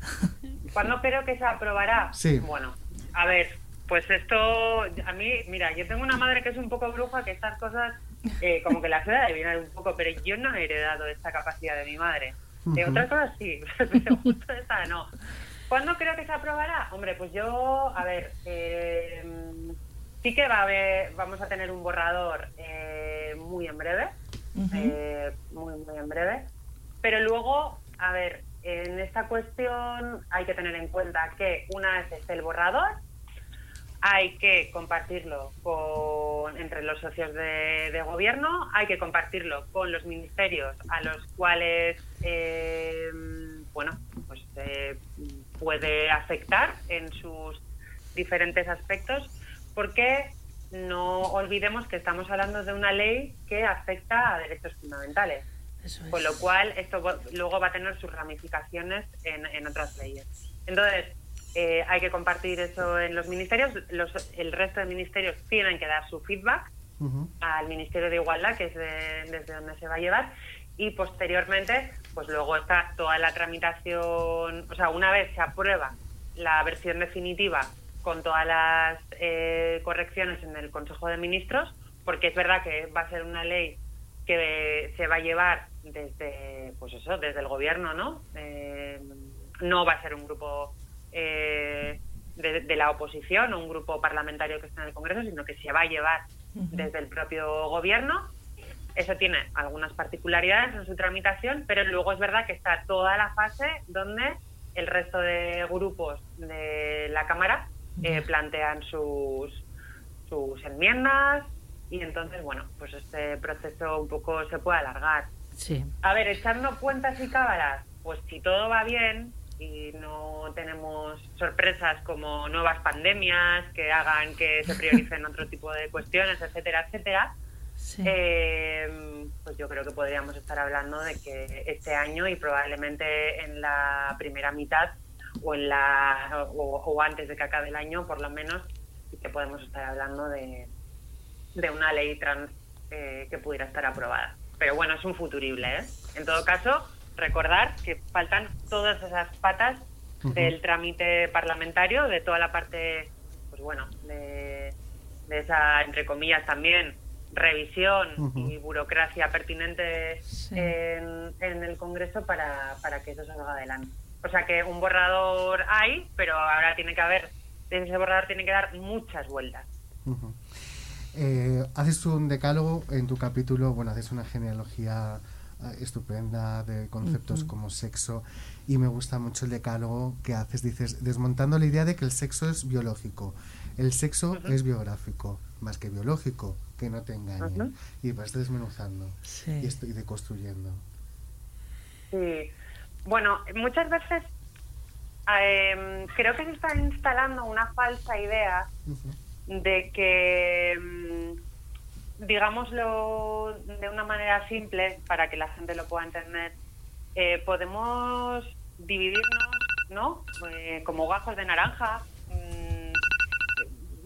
¿Cuándo creo que se aprobará? Sí. Bueno, a ver, pues esto, a mí, mira, yo tengo una madre que es un poco bruja, que estas cosas eh, como que las he adivinar un poco, pero yo no he heredado esta capacidad de mi madre. De otras cosas sí, pero justo esta no. ¿Cuándo creo que se aprobará? Hombre, pues yo, a ver, eh, sí que va a haber, vamos a tener un borrador eh, muy en breve, eh, muy, muy en breve. Pero luego, a ver, en esta cuestión hay que tener en cuenta que una vez esté el borrador, hay que compartirlo con, entre los socios de, de gobierno, hay que compartirlo con los ministerios a los cuales, eh, bueno, pues eh, puede afectar en sus diferentes aspectos, porque no olvidemos que estamos hablando de una ley que afecta a derechos fundamentales. Con lo cual, esto luego va a tener sus ramificaciones en, en otras leyes. Entonces, eh, hay que compartir eso en los ministerios. Los, el resto de ministerios tienen que dar su feedback al Ministerio de Igualdad, que es de- desde donde se va a llevar. Y posteriormente, pues luego está toda la tramitación. O sea, una vez se aprueba la versión definitiva con todas las eh, correcciones en el Consejo de Ministros, porque es verdad que va a ser una ley que se va a llevar desde pues eso desde el gobierno no Eh, no va a ser un grupo eh, de, de la oposición o un grupo parlamentario que está en el Congreso sino que se va a llevar desde el propio gobierno eso tiene algunas particularidades en su tramitación pero luego es verdad que está toda la fase donde el resto de grupos de la cámara eh, plantean sus sus enmiendas y entonces, bueno, pues este proceso un poco se puede alargar. Sí. A ver, echando cuentas y cábalas, pues si todo va bien y no tenemos sorpresas como nuevas pandemias que hagan que se prioricen otro tipo de cuestiones, etcétera, etcétera, eh, pues yo creo que podríamos estar hablando de que este año y probablemente en la primera mitad o en la o, o antes de que acabe el año, por lo menos, que podemos estar hablando de, de una ley trans eh, que pudiera estar aprobada. Pero bueno, es un futurible, ¿eh? En todo caso, recordar que faltan todas esas patas del trámite parlamentario, de toda la parte, pues bueno, de, de esa, entre comillas, también revisión y burocracia pertinente Sí. en, en el Congreso para, para que eso salga adelante. O sea que un borrador hay, pero ahora tiene que haber, ese borrador tiene que dar muchas vueltas. Eh, haces un decálogo en tu capítulo, bueno, haces una genealogía ah, estupenda de conceptos como sexo y me gusta mucho el decálogo que haces, dices, desmontando la idea de que el sexo es biológico. El sexo es biográfico, más que biológico, que no te engañen. Y vas desmenuzando Sí. y, estoy deconstruyendo. Sí. Bueno, muchas veces eh, creo que se está instalando una falsa idea de que, mm, digámoslo de una manera simple, para que la gente lo pueda entender, eh, podemos dividirnos, ¿no? Eh, como gajos de naranja,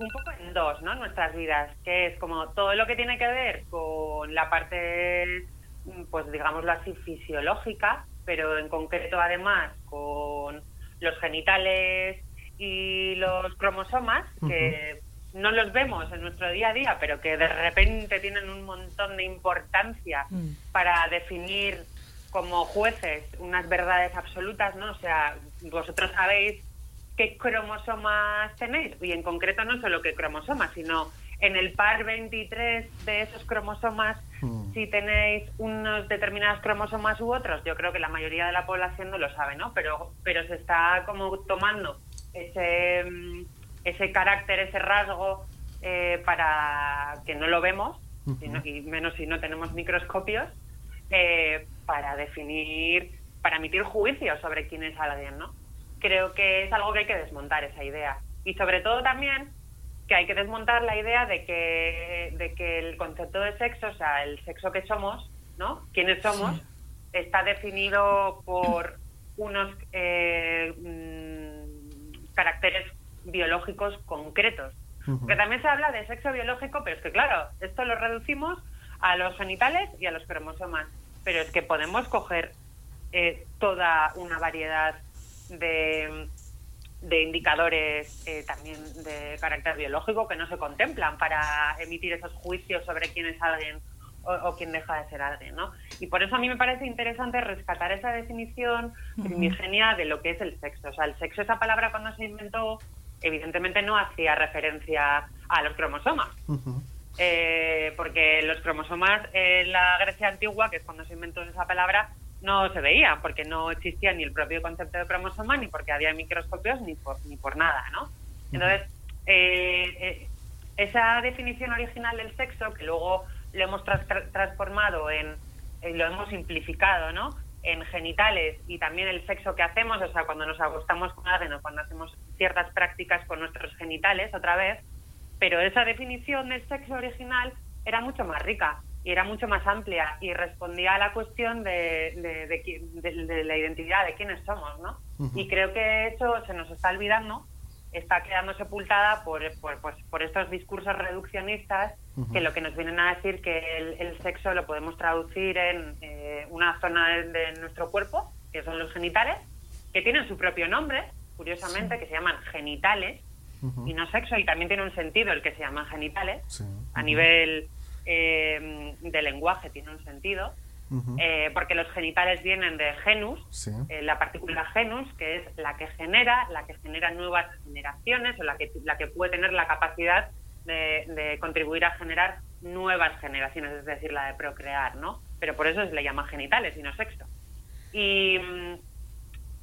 un poco en dos, ¿no? Nuestras vidas, que es como todo lo que tiene que ver con la parte, mm, pues digámoslo así, fisiológica, pero en concreto además con los genitales y los cromosomas, que no los vemos en nuestro día a día, pero que de repente tienen un montón de importancia para definir como jueces unas verdades absolutas, ¿no? O sea, vosotros sabéis qué cromosomas tenéis, y en concreto no solo qué cromosomas, sino en el par 23 de esos cromosomas, si tenéis unos determinados cromosomas u otros, yo creo que la mayoría de la población no lo sabe, ¿no? Pero, pero se está como tomando ese, ese carácter, ese rasgo eh, para que no lo vemos, y menos si no tenemos microscopios, eh, para definir, para emitir juicios sobre quién es alguien, ¿no? Creo que es algo que hay que desmontar esa idea. Y sobre todo también que hay que desmontar la idea de que, de que el concepto de sexo, o sea, el sexo que somos, ¿no? ¿Quiénes somos? Está definido por unos eh, mm, caracteres biológicos concretos. Porque también se habla de sexo biológico, pero es que claro, esto lo reducimos a los genitales y a los cromosomas. Pero es que podemos coger eh, toda una variedad de, de indicadores eh, también de carácter biológico que no se contemplan para emitir esos juicios sobre quién es alguien o, o quién deja de ser alguien, ¿no? Y por eso a mí me parece interesante rescatar esa definición primigenia de lo que es el sexo. O sea, el sexo, esa palabra cuando se inventó, evidentemente no hacía referencia a los cromosomas. Eh, porque los cromosomas en la Grecia antigua, que es cuando se inventó esa palabra, no se veían, porque no existía ni el propio concepto de cromosoma, ni porque había microscopios, ni por, ni por nada, ¿no? Entonces, eh, eh, esa definición original del sexo, que luego lo hemos tra- transformado en, en- lo hemos simplificado, ¿no? En genitales y también el sexo que hacemos, o sea, cuando nos acostamos con alguien o cuando hacemos ciertas prácticas con nuestros genitales, otra vez, pero esa definición del sexo original era mucho más rica y era mucho más amplia y respondía a la cuestión de, de, de de- la identidad, de quiénes somos, ¿no? Y creo que eso se nos está olvidando, está quedando sepultada por, por, pues, por estos discursos reduccionistas que lo que nos vienen a decir que el, el sexo lo podemos traducir en eh, una zona de, de nuestro cuerpo, que son los genitales, que tienen su propio nombre, curiosamente, que se llaman genitales, y no sexo, y también tiene un sentido el que se llaman genitales, a nivel eh, de lenguaje tiene un sentido, eh, porque los genitales vienen de genus, Sí. eh, la partícula genus, que es la que genera, la que genera nuevas generaciones o la que, la que puede tener la capacidad de, de contribuir a generar nuevas generaciones, es decir, la de procrear, ¿no? Pero por eso se le llama genitales y no sexo. Y,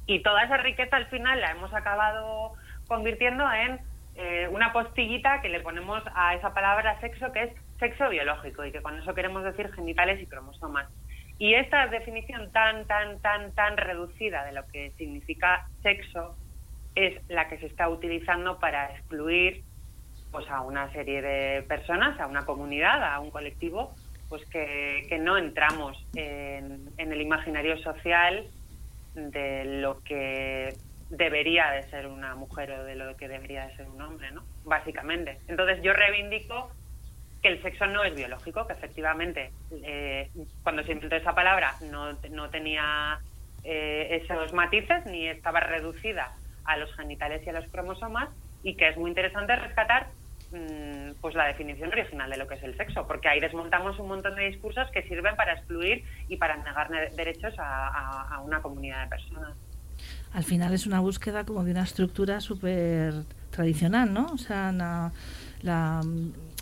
y toda esa riqueza al final la hemos acabado convirtiendo en eh, una postillita que le ponemos a esa palabra sexo, que es sexo biológico, y que con eso queremos decir genitales y cromosomas. Y esta definición tan, tan, tan, tan reducida de lo que significa sexo es la que se está utilizando para excluir pues a una serie de personas, a una comunidad, a un colectivo, pues que, que no entramos en, en el imaginario social de lo que debería de ser una mujer o de lo que debería de ser un hombre, ¿no? Básicamente. Entonces yo reivindico que el sexo no es biológico, que efectivamente eh, cuando se inventó esa palabra no, no tenía eh, esos matices ni estaba reducida a los genitales y a los cromosomas y que es muy interesante rescatar mm, pues la definición original de lo que es el sexo, porque ahí desmontamos un montón de discursos que sirven para excluir y para negar ne- derechos a, una comunidad de personas. Al final es una búsqueda como de una estructura súper tradicional, ¿no? O sea, la,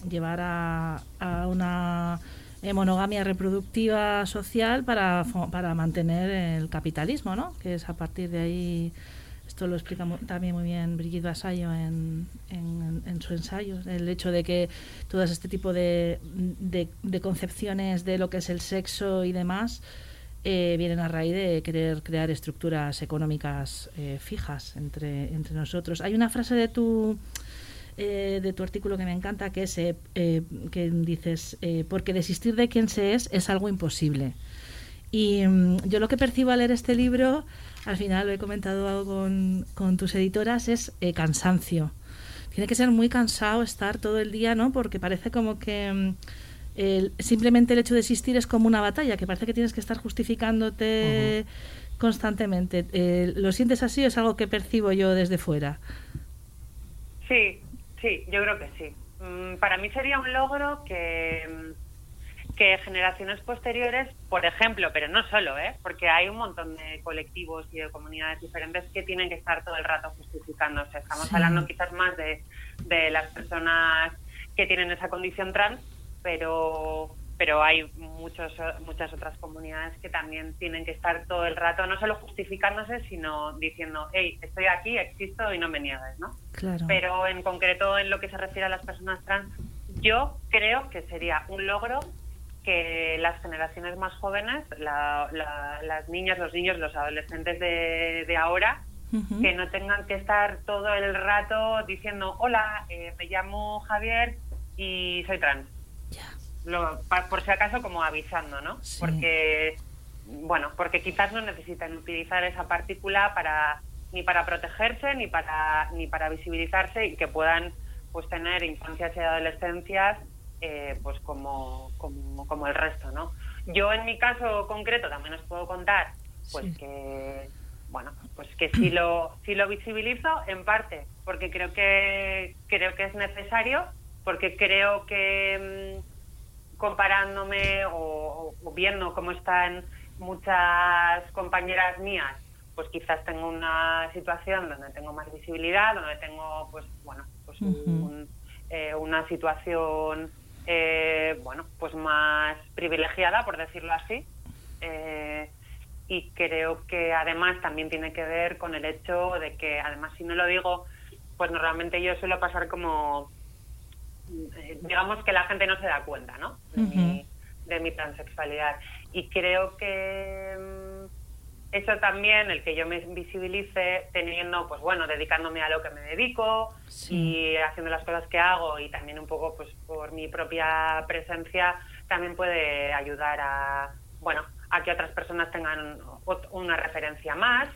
llevar a, a una eh, monogamia reproductiva social para, para mantener el capitalismo, ¿no? Que es a partir de ahí, esto lo explica mu- también muy bien Brigitte Vasallo en, en, en su ensayo, el hecho de que todo este tipo de, de, de concepciones de lo que es el sexo y demás eh, vienen a raíz de querer crear estructuras económicas eh, fijas entre, entre nosotros. Hay una frase de tu eh, de tu artículo que me encanta, que es eh, eh, que dices, eh, porque desistir de quien se es es algo imposible. Y mm, yo lo que percibo al leer este libro, al final lo he comentado con, con tus editoras, es eh, cansancio. Tiene que ser muy cansado estar todo el día, ¿no? Porque parece como que mm, el- simplemente el hecho de existir es como una batalla, que parece que tienes que estar justificándote constantemente. Eh, ¿Lo sientes así o es algo que percibo yo desde fuera? Sí, sí, yo creo que sí. Mm, Para mí sería un logro que, mm, que generaciones posteriores, por ejemplo, pero no solo, ¿eh? porque hay un montón de colectivos y de comunidades diferentes que tienen que estar todo el rato justificándose. Estamos Sí. hablando quizás más de, de las personas que tienen esa condición trans, pero pero hay muchos, muchas otras comunidades que también tienen que estar todo el rato, no solo justificándose, sino diciendo, hey, estoy aquí, existo y no me niegues, ¿no? Claro. Pero en concreto en lo que se refiere a las personas trans, yo creo que sería un logro que las generaciones más jóvenes, la- la- las niñas, los niños, los adolescentes de, de ahora, que no tengan que estar todo el rato diciendo, hola, eh, me llamo Javier y soy trans. Lo- pa- por si acaso como avisando, ¿no? Sí. Porque, bueno, porque quizás no necesitan utilizar esa partícula para ni para protegerse ni para ni para visibilizarse y que puedan pues tener infancias y adolescencias eh, pues como, como como el resto, ¿no? Yo en mi caso concreto también os puedo contar pues Sí. que bueno pues que sí lo sí lo visibilizo en parte porque creo que creo que es necesario porque creo que mm, comparándome o, o viendo cómo están muchas compañeras mías, pues quizás tengo una situación donde tengo más visibilidad, donde tengo, pues, bueno, pues un- eh, una situación, eh, bueno, pues más privilegiada, por decirlo así. Eh, y creo que además también tiene que ver con el hecho de que, además, si no lo digo, pues normalmente yo suelo pasar como digamos que la gente no se da cuenta, ¿no? De, mi, de mi transexualidad. Y creo que mm, eso también, el que yo me visibilice teniendo, pues bueno, dedicándome a lo que me dedico y haciendo las cosas que hago y también un poco, pues por mi propia presencia, también puede ayudar a, bueno, a que otras personas tengan una referencia más,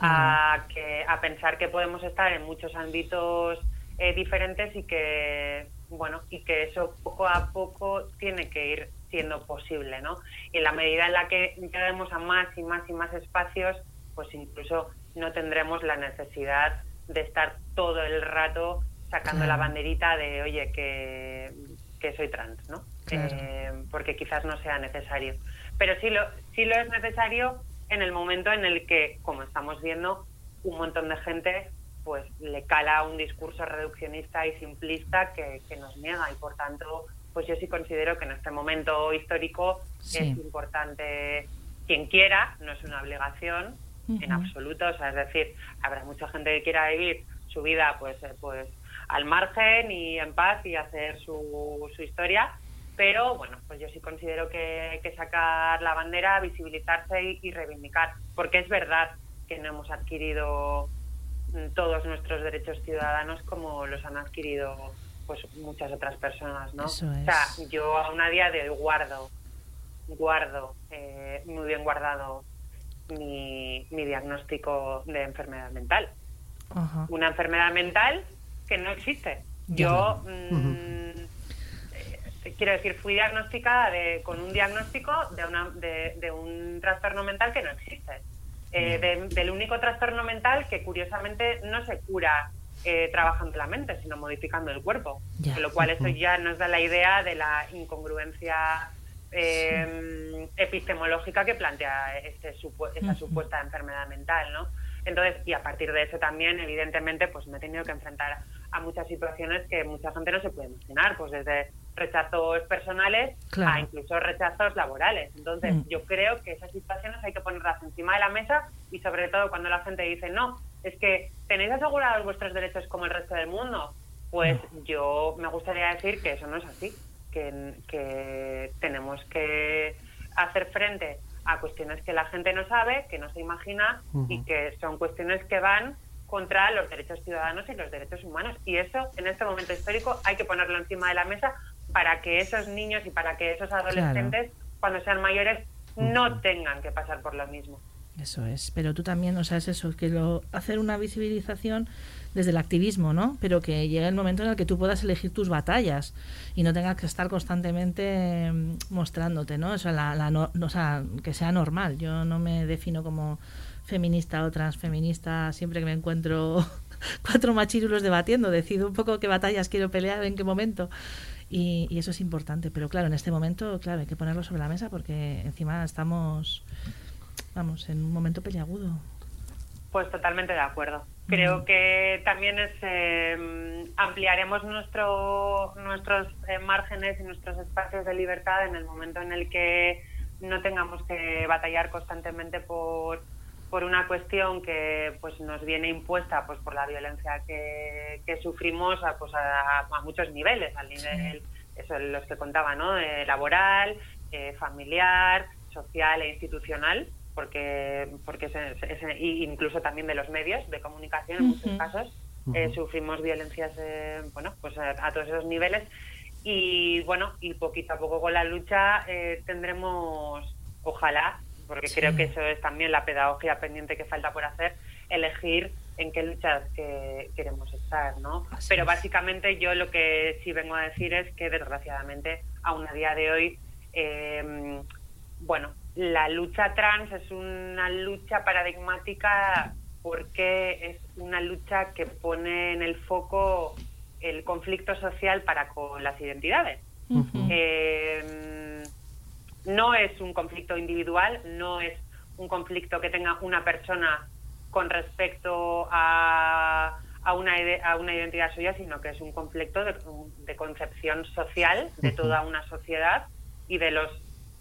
a, que, a pensar que podemos estar en muchos ámbitos eh, diferentes y que bueno y que eso poco a poco tiene que ir siendo posible no y en la medida en la que lleguemos a más y más y más espacios pues incluso no tendremos la necesidad de estar todo el rato sacando Claro. la banderita de oye que, que soy trans no Claro. Eh, porque quizás no sea necesario pero sí lo sí lo es necesario en el momento en el que como estamos viendo un montón de gente pues le cala un discurso reduccionista y simplista que, que nos niega. Y por tanto pues yo sí considero que en este momento histórico Sí. es importante quien quiera no es una obligación en absoluto. O sea es decir habrá mucha gente que quiera vivir su vida pues eh, pues al margen y en paz y hacer su, su historia. Pero bueno pues yo sí considero que hay que sacar la bandera visibilizarse y, y reivindicar. Porque es verdad que no hemos adquirido todos nuestros derechos ciudadanos como los han adquirido pues muchas otras personas no Eso o sea yo aún a día de hoy guardo guardo eh, muy bien guardado mi, mi diagnóstico de enfermedad mental Ajá. una enfermedad mental que no existe. Yo, mm, eh, quiero decir, fui diagnosticada de, con un diagnóstico de, una, de, de un trastorno mental que no existe. Eh, de- del único trastorno mental que curiosamente no se cura eh, trabajando la mente, sino modificando el cuerpo. Ya. Con lo cual eso ya nos da la idea de la incongruencia eh, epistemológica que plantea este Ujú. supuesta enfermedad mental, ¿no? Entonces, y a partir de eso también, evidentemente, pues me he tenido que enfrentar a muchas situaciones que mucha gente no se puede imaginar, pues desde rechazos personales Claro. a incluso rechazos laborales. Entonces, Mm. yo creo que esas situaciones hay que ponerlas encima de la mesa y sobre todo cuando la gente dice, no, es que tenéis asegurados vuestros derechos como el resto del mundo. Pues yo me gustaría decir que eso no es así, que, que tenemos que hacer frente a cuestiones que la gente no sabe, que no se imagina y que son cuestiones que van contra los derechos ciudadanos y los derechos humanos. Y eso, en este momento histórico, hay que ponerlo encima de la mesa para que esos niños y para que esos adolescentes, cuando sean mayores, no tengan que pasar por lo mismo. Eso es, pero tú también, o sea, es eso, que lo, hacer una visibilización desde el activismo, ¿no? Pero que llegue el momento en el que tú puedas elegir tus batallas y no tengas que estar constantemente mm, mostrándote, ¿no? O sea, la, la no- o sea, que sea normal. Yo no me defino como feminista o transfeminista siempre que me encuentro cuatro machirulos debatiendo, decido un poco qué batallas quiero pelear, en qué momento. Y, y eso es importante, pero claro, en este momento, claro, hay que ponerlo sobre la mesa porque encima estamos, vamos, en un momento peliagudo. Pues totalmente de acuerdo. Creo que también es, eh, ampliaremos nuestro, nuestros eh, márgenes y nuestros espacios de libertad en el momento en el que no tengamos que batallar constantemente por, por una cuestión que pues nos viene impuesta pues por la violencia que, que sufrimos a, pues a, a muchos niveles, al nivel, eso los que contaba, ¿no? Eh, laboral, eh, familiar, social e institucional porque porque es, es- y incluso también de los medios de comunicación en muchos casos eh, sufrimos violencias eh, bueno pues a, a todos esos niveles. Y bueno y poquito a poco con la lucha eh, tendremos ojalá porque Sí. creo que eso es también la pedagogía pendiente que falta por hacer elegir en qué luchas que queremos estar no pero básicamente yo lo que sí vengo a decir es que desgraciadamente aún a día de hoy eh, bueno, la lucha trans es una lucha paradigmática porque es una lucha que pone en el foco el conflicto social para con las identidades. Eh, no es un conflicto individual, no es un conflicto que tenga una persona con respecto a, a, una, a una identidad suya, sino que es un conflicto de, de concepción social de toda una sociedad y de los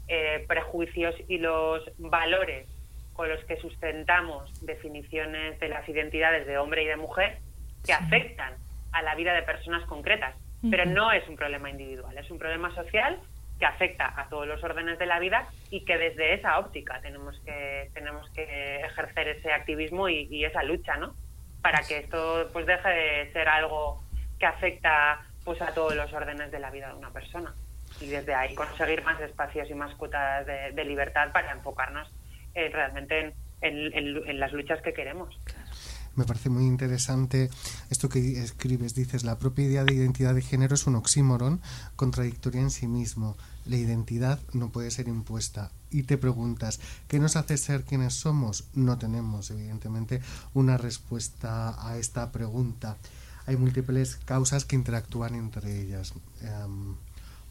eh, prejuicios y los valores con los que sustentamos definiciones de las identidades de hombre y de mujer que afectan a la vida de personas concretas. Pero no es un problema individual, es un problema social que afecta a todos los órdenes de la vida y que desde esa óptica tenemos que tenemos que ejercer ese activismo y, y esa lucha, ¿no? Para que esto pues deje de ser algo que afecta pues a todos los órdenes de la vida de una persona y desde ahí conseguir más espacios y más cuotas de, de libertad para enfocarnos eh, realmente en, en- en- las luchas que queremos. Me parece muy interesante esto que escribes. Dices, la propia idea de identidad de género es un oxímoron contradictoria en sí mismo. La identidad no puede ser impuesta. Y te preguntas, ¿qué nos hace ser quienes somos? No tenemos, evidentemente, una respuesta a esta pregunta. Hay múltiples causas que interactúan entre ellas. Em,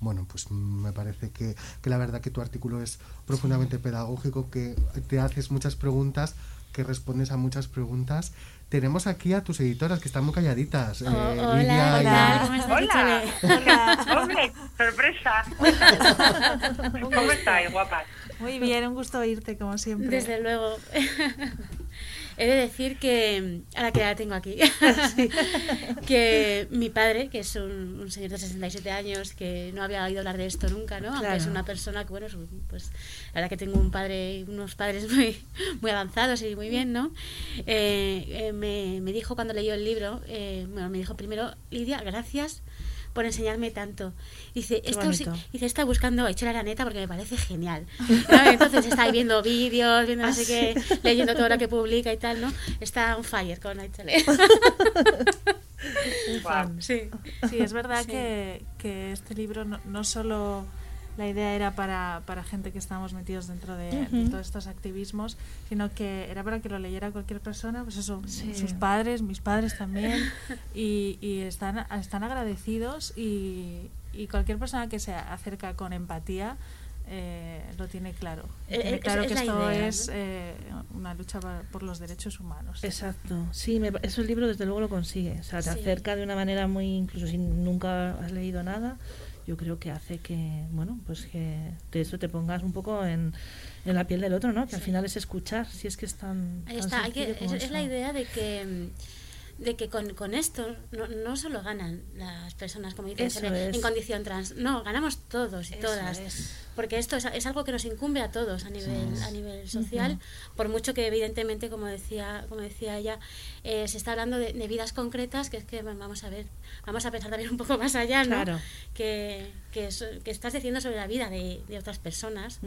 bueno, pues me parece que, que la verdad que tu artículo es profundamente pedagógico, que te haces muchas preguntas, que respondes a muchas preguntas. Tenemos aquí a tus editoras que están muy calladitas. eh, hola, Lidia hola, ¿cómo estás, Hola, hola, hombre, sorpresa. ¿Cómo estáis, guapas? Muy bien, un gusto oírte como siempre. Desde luego. He de decir que, ahora que ya la tengo aquí, que mi padre, que es un, un señor de 67 años, que no había oído hablar de esto nunca, ¿no? Aunque es una persona que, bueno, pues la verdad que tengo un padre, unos padres muy, muy avanzados y muy bien, ¿no? Eh, eh, me, me dijo cuando leyó el libro, eh, bueno, me dijo primero, Lidia, gracias por enseñarme tanto. Dice, dice, está buscando a Ichola Araneta porque me parece genial. ¿no? Entonces está ahí viendo vídeos, viendo no sé qué, leyendo todo lo que publica y tal, ¿no? Está on fire con Aichole. Guau. Sí. Sí, es verdad Sí. Que, que este libro no, no solo la idea era para, para gente que estábamos metidos dentro de, todos estos activismos, sino que era para que lo leyera cualquier persona, pues eso, Sí. sus padres, mis padres también, y, y están, están agradecidos y, y cualquier persona que se acerca con empatía eh, lo tiene claro. Eh, Tiene es- claro es que esto idea, es ¿no? eh, una lucha por los derechos humanos. Exacto, sí, me, eso el libro desde luego lo consigue, o sea, te Sí. acerca de una manera muy, incluso si nunca has leído nada, yo creo que hace que, bueno, pues que de eso te pongas un poco en, en la piel del otro, ¿no? Que al final es escuchar, si es que es tan, Ahí tan está, hay que- es, es la idea de que de que con, con esto no, no solo ganan las personas, como dicen, en, condición trans, no, ganamos todos y Eso todas. es. Porque esto es, es algo que nos incumbe a todos a nivel, a nivel social, por mucho que evidentemente, como decía, como decía ella, eh, se está hablando de, de vidas concretas, que es que vamos a ver, vamos a pensar también un poco más allá, ¿no? Claro. Que, que, so- que estás diciendo sobre la vida de, de otras personas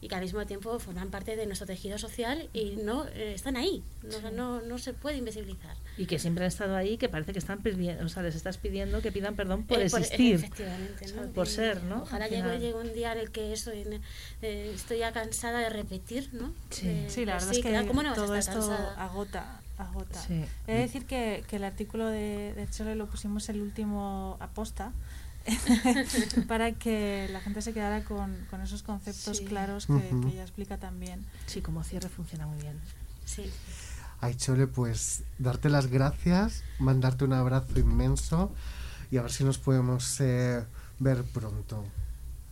y que al mismo tiempo forman parte de nuestro tejido social y no eh, están ahí, no, no, no se puede invisibilizar. Y que siempre han estado ahí, que parece que están pidiendo, o sea, les estás pidiendo que pidan perdón por Eh, existir. efectivamente. Por Y ser, ¿no? Ojalá Al llegue, llegue un día en el que eso, en- eh, estoy ya cansada de repetir, ¿no? De- Sí, la pues verdad sí, es que claro, ¿cómo no vas a todo esto cansada? agota, agota. Sí. He de decir que, que el artículo de, de Chole lo pusimos el último aposta para que la gente se quedara con, con esos conceptos Sí. claros que, Ujú. que ella explica también. Sí, como cierre funciona muy bien. Sí. Ay, Chole, pues darte las gracias, mandarte un abrazo inmenso y a ver si nos podemos eh, ver pronto.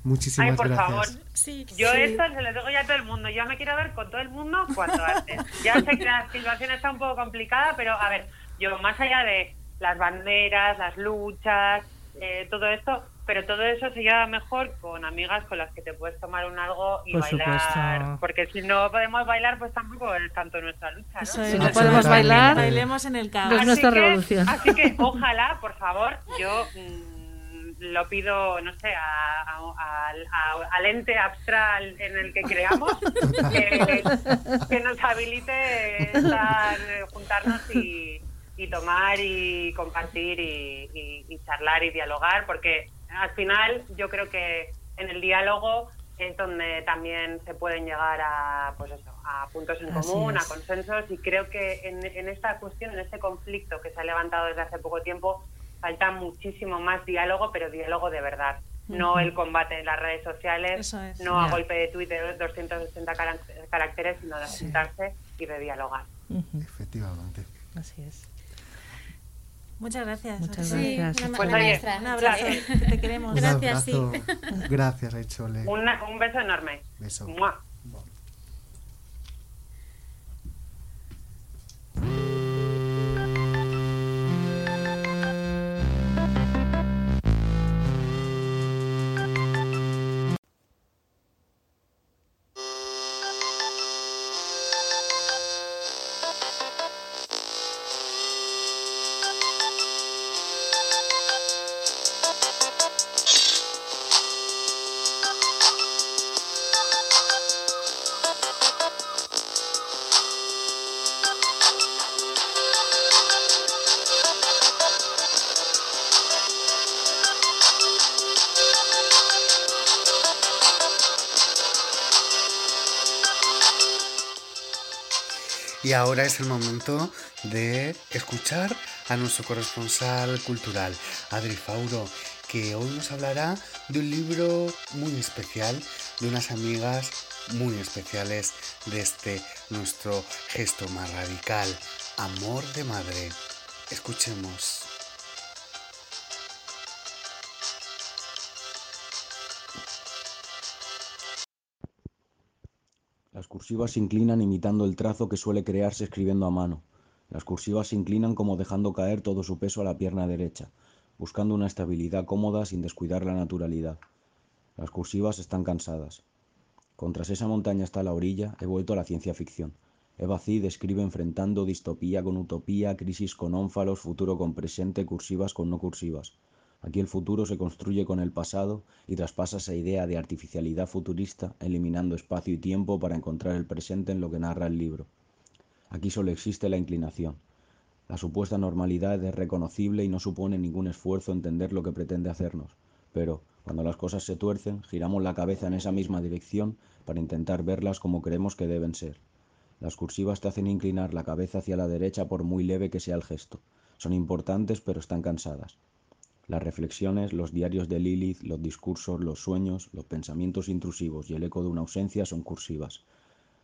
Muchísimas Ay, por gracias. favor. Sí, Yo Sí. esto se lo digo ya a todo el mundo. Yo me quiero ver con todo el mundo cuanto antes. Ya sé que la situación está un poco complicada, pero a ver, yo más allá de las banderas, las luchas, eh, todo esto, pero todo eso se lleva mejor con amigas con las que te puedes tomar un algo y Por bailar. supuesto. Porque si no podemos bailar, pues tampoco es tanto nuestra lucha. ¿no? Si no podemos bailar, bailemos en el caos. Es nuestra que- revolución. Así que ojalá, por favor, yo mm, lo pido, no sé, a- a- al- a- al ente astral en el que creamos, que, que nos habilite estar, eh, juntarnos y, y tomar y compartir y, y- y charlar y dialogar, porque al final yo creo que en el diálogo es donde también se pueden llegar a, pues eso, a puntos en Así común, a consensos y creo que en, en esta cuestión, en este conflicto que se ha levantado desde hace poco tiempo, falta muchísimo más diálogo, pero diálogo de verdad. No el combate en las redes sociales, es. no a golpe de tuit de 280 cara- caracteres, sino de Sí. sentarse y de dialogar. Efectivamente. Así es. Muchas gracias. Muchas. Sí, gracias. una, ma- Pues oye, maestra. Un abrazo, Sí. que te queremos. Un Gracias, sí. abrazo. Gracias, ay, Chole. Una- un beso enorme. Beso. ¡Mua! Ahora es el momento de escuchar a nuestro corresponsal cultural, Adri Fauro, que hoy nos hablará de un libro muy especial, de unas amigas muy especiales de este nuestro gesto más radical, Amor de Madre. Escuchemos. Las cursivas se inclinan imitando el trazo que suele crearse escribiendo a mano. Las cursivas se inclinan como dejando caer todo su peso a la pierna derecha, buscando una estabilidad cómoda sin descuidar la naturalidad. Las cursivas están cansadas. Contras esa montaña está la orilla, he vuelto a la ciencia ficción. Eva Cid escribe enfrentando distopía con utopía, crisis con ónfalos, futuro con presente, cursivas con no cursivas. Aquí el futuro se construye con el pasado y traspasa esa idea de artificialidad futurista, eliminando espacio y tiempo para encontrar el presente en lo que narra el libro. Aquí solo existe la inclinación. La supuesta normalidad es reconocible y no supone ningún esfuerzo entender lo que pretende hacernos. Pero, cuando las cosas se tuercen, giramos la cabeza en esa misma dirección para intentar verlas como creemos que deben ser. Las cursivas te hacen inclinar la cabeza hacia la derecha por muy leve que sea el gesto. Son importantes pero están cansadas. Las reflexiones, los diarios de Lilith, los discursos, los sueños, los pensamientos intrusivos y el eco de una ausencia son cursivas,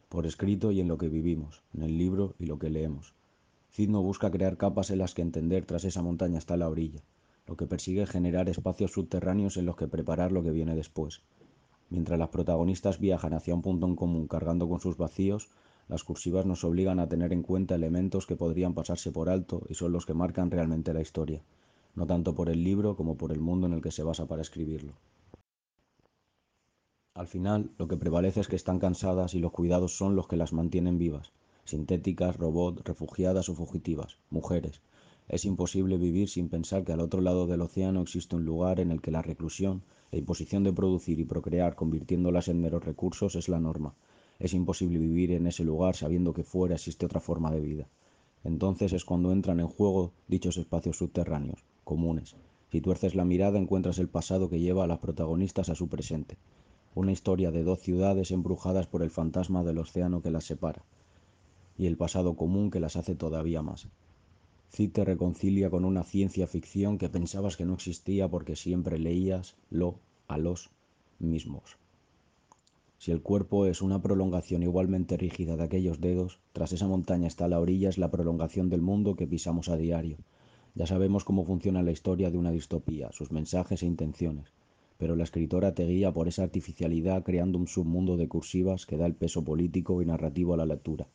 por escrito y en lo que vivimos, en el libro y lo que leemos. Cid no busca crear capas en las que entender tras esa montaña está la orilla. Lo que persigue es generar espacios subterráneos en los que preparar lo que viene después. Mientras las protagonistas viajan hacia un punto en común cargando con sus vacíos, las cursivas nos obligan a tener en cuenta elementos que podrían pasarse por alto y son los que marcan realmente la historia, no tanto por el libro como por el mundo en el que se basa para escribirlo. Al final, lo que prevalece es que están cansadas y los cuidados son los que las mantienen vivas, sintéticas, robot, refugiadas o fugitivas, mujeres. Es imposible vivir sin pensar que al otro lado del océano existe un lugar en el que la reclusión, la imposición de producir y procrear convirtiéndolas en meros recursos es la norma. Es imposible vivir en ese lugar sabiendo que fuera existe otra forma de vida. Entonces es cuando entran en juego dichos espacios subterráneos, comunes. Si tuerces la mirada encuentras el pasado que lleva a las protagonistas a su presente. Una historia de dos ciudades embrujadas por el fantasma del océano que las separa. Y el pasado común que las hace todavía más. Cid te reconcilia con una ciencia ficción que pensabas que no existía porque siempre leías lo a los mismos. Si el cuerpo es una prolongación igualmente rígida de aquellos dedos, tras esa montaña está la orilla, es la prolongación del mundo que pisamos a diario. Ya sabemos cómo funciona la historia de una distopía, sus mensajes e intenciones, pero la escritora te guía por esa artificialidad creando un submundo de cursivas que da el peso político y narrativo a la lectura,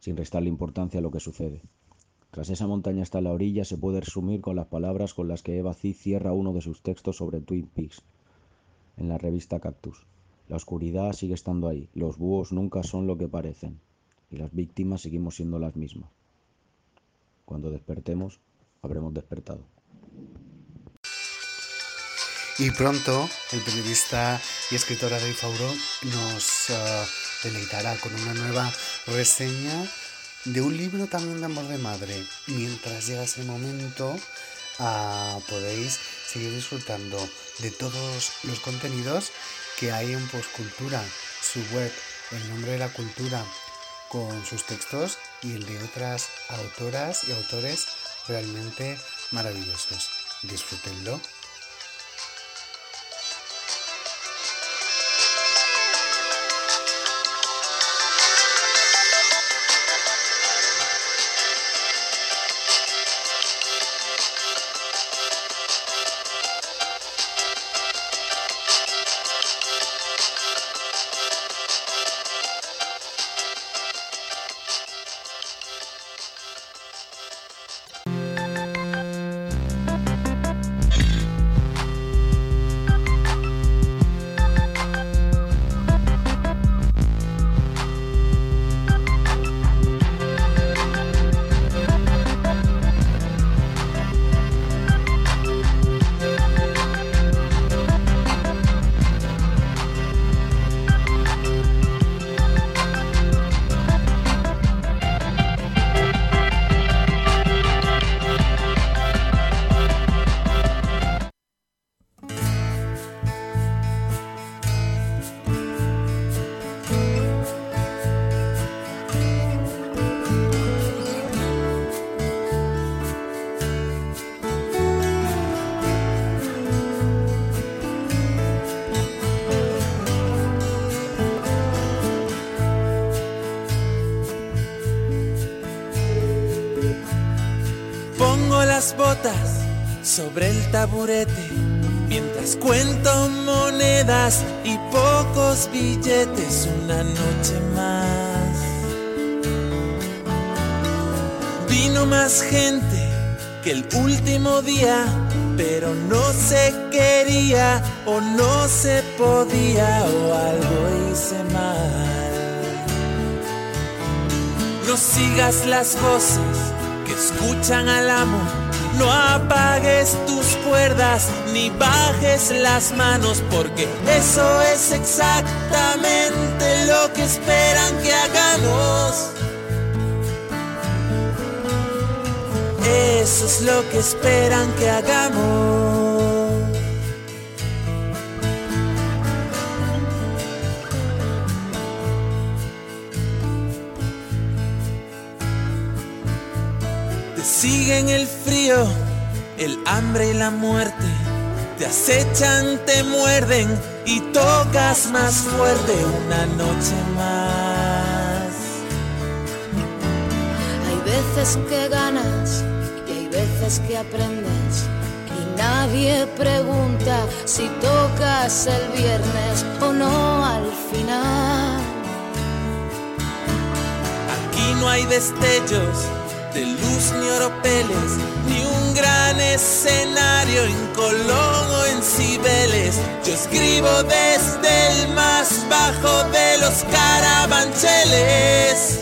sin restarle importancia a lo que sucede. Tras esa montaña está la orilla se puede resumir con las palabras con las que Eva Cid cierra uno de sus textos sobre Twin Peaks en la revista Cactus. La oscuridad sigue estando ahí, los búhos nunca son lo que parecen y las víctimas seguimos siendo las mismas. Cuando despertemos, habremos despertado. Y pronto el periodista y escritor Adri Fauro nos uh, deleitará con una nueva reseña de un libro también de amor de madre. Mientras llega ese momento, uh, podéis seguir disfrutando de todos los contenidos que hay en Postcultura, su web, el nombre de la cultura, con sus textos y el de otras autoras y autores realmente maravillosos. Disfrútenlo. Sobre el taburete mientras cuento monedas y pocos billetes una noche más. Vino más gente que el último día, pero no se quería o no se podía o algo hice mal. No sigas las voces que escuchan al amo. No apagues tus cuerdas ni bajes las manos porque eso es exactamente lo que esperan que hagamos. Eso es lo que esperan que hagamos. Siguen el frío El hambre y la muerte te acechan, te muerden y tocas más fuerte una noche más. Hay veces que ganas y hay veces que aprendes. Y nadie pregunta si tocas el viernes o no al final. Aquí no hay destellos de luz ni oropeles, ni un gran escenario en Colón o en Cibeles. Yo escribo desde el más bajo de los carabancheles.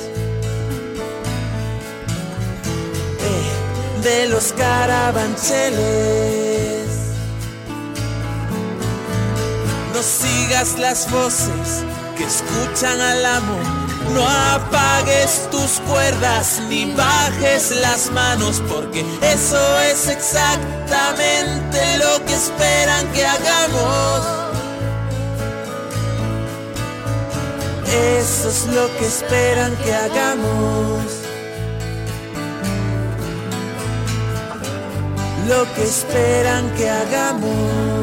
Eh, de los carabancheles. No sigas las voces que escuchan al amor no apagues tus cuerdas ni bajes las manos porque eso es exactamente lo que esperan que hagamos. Eso es lo que esperan que hagamos. Lo que esperan que hagamos.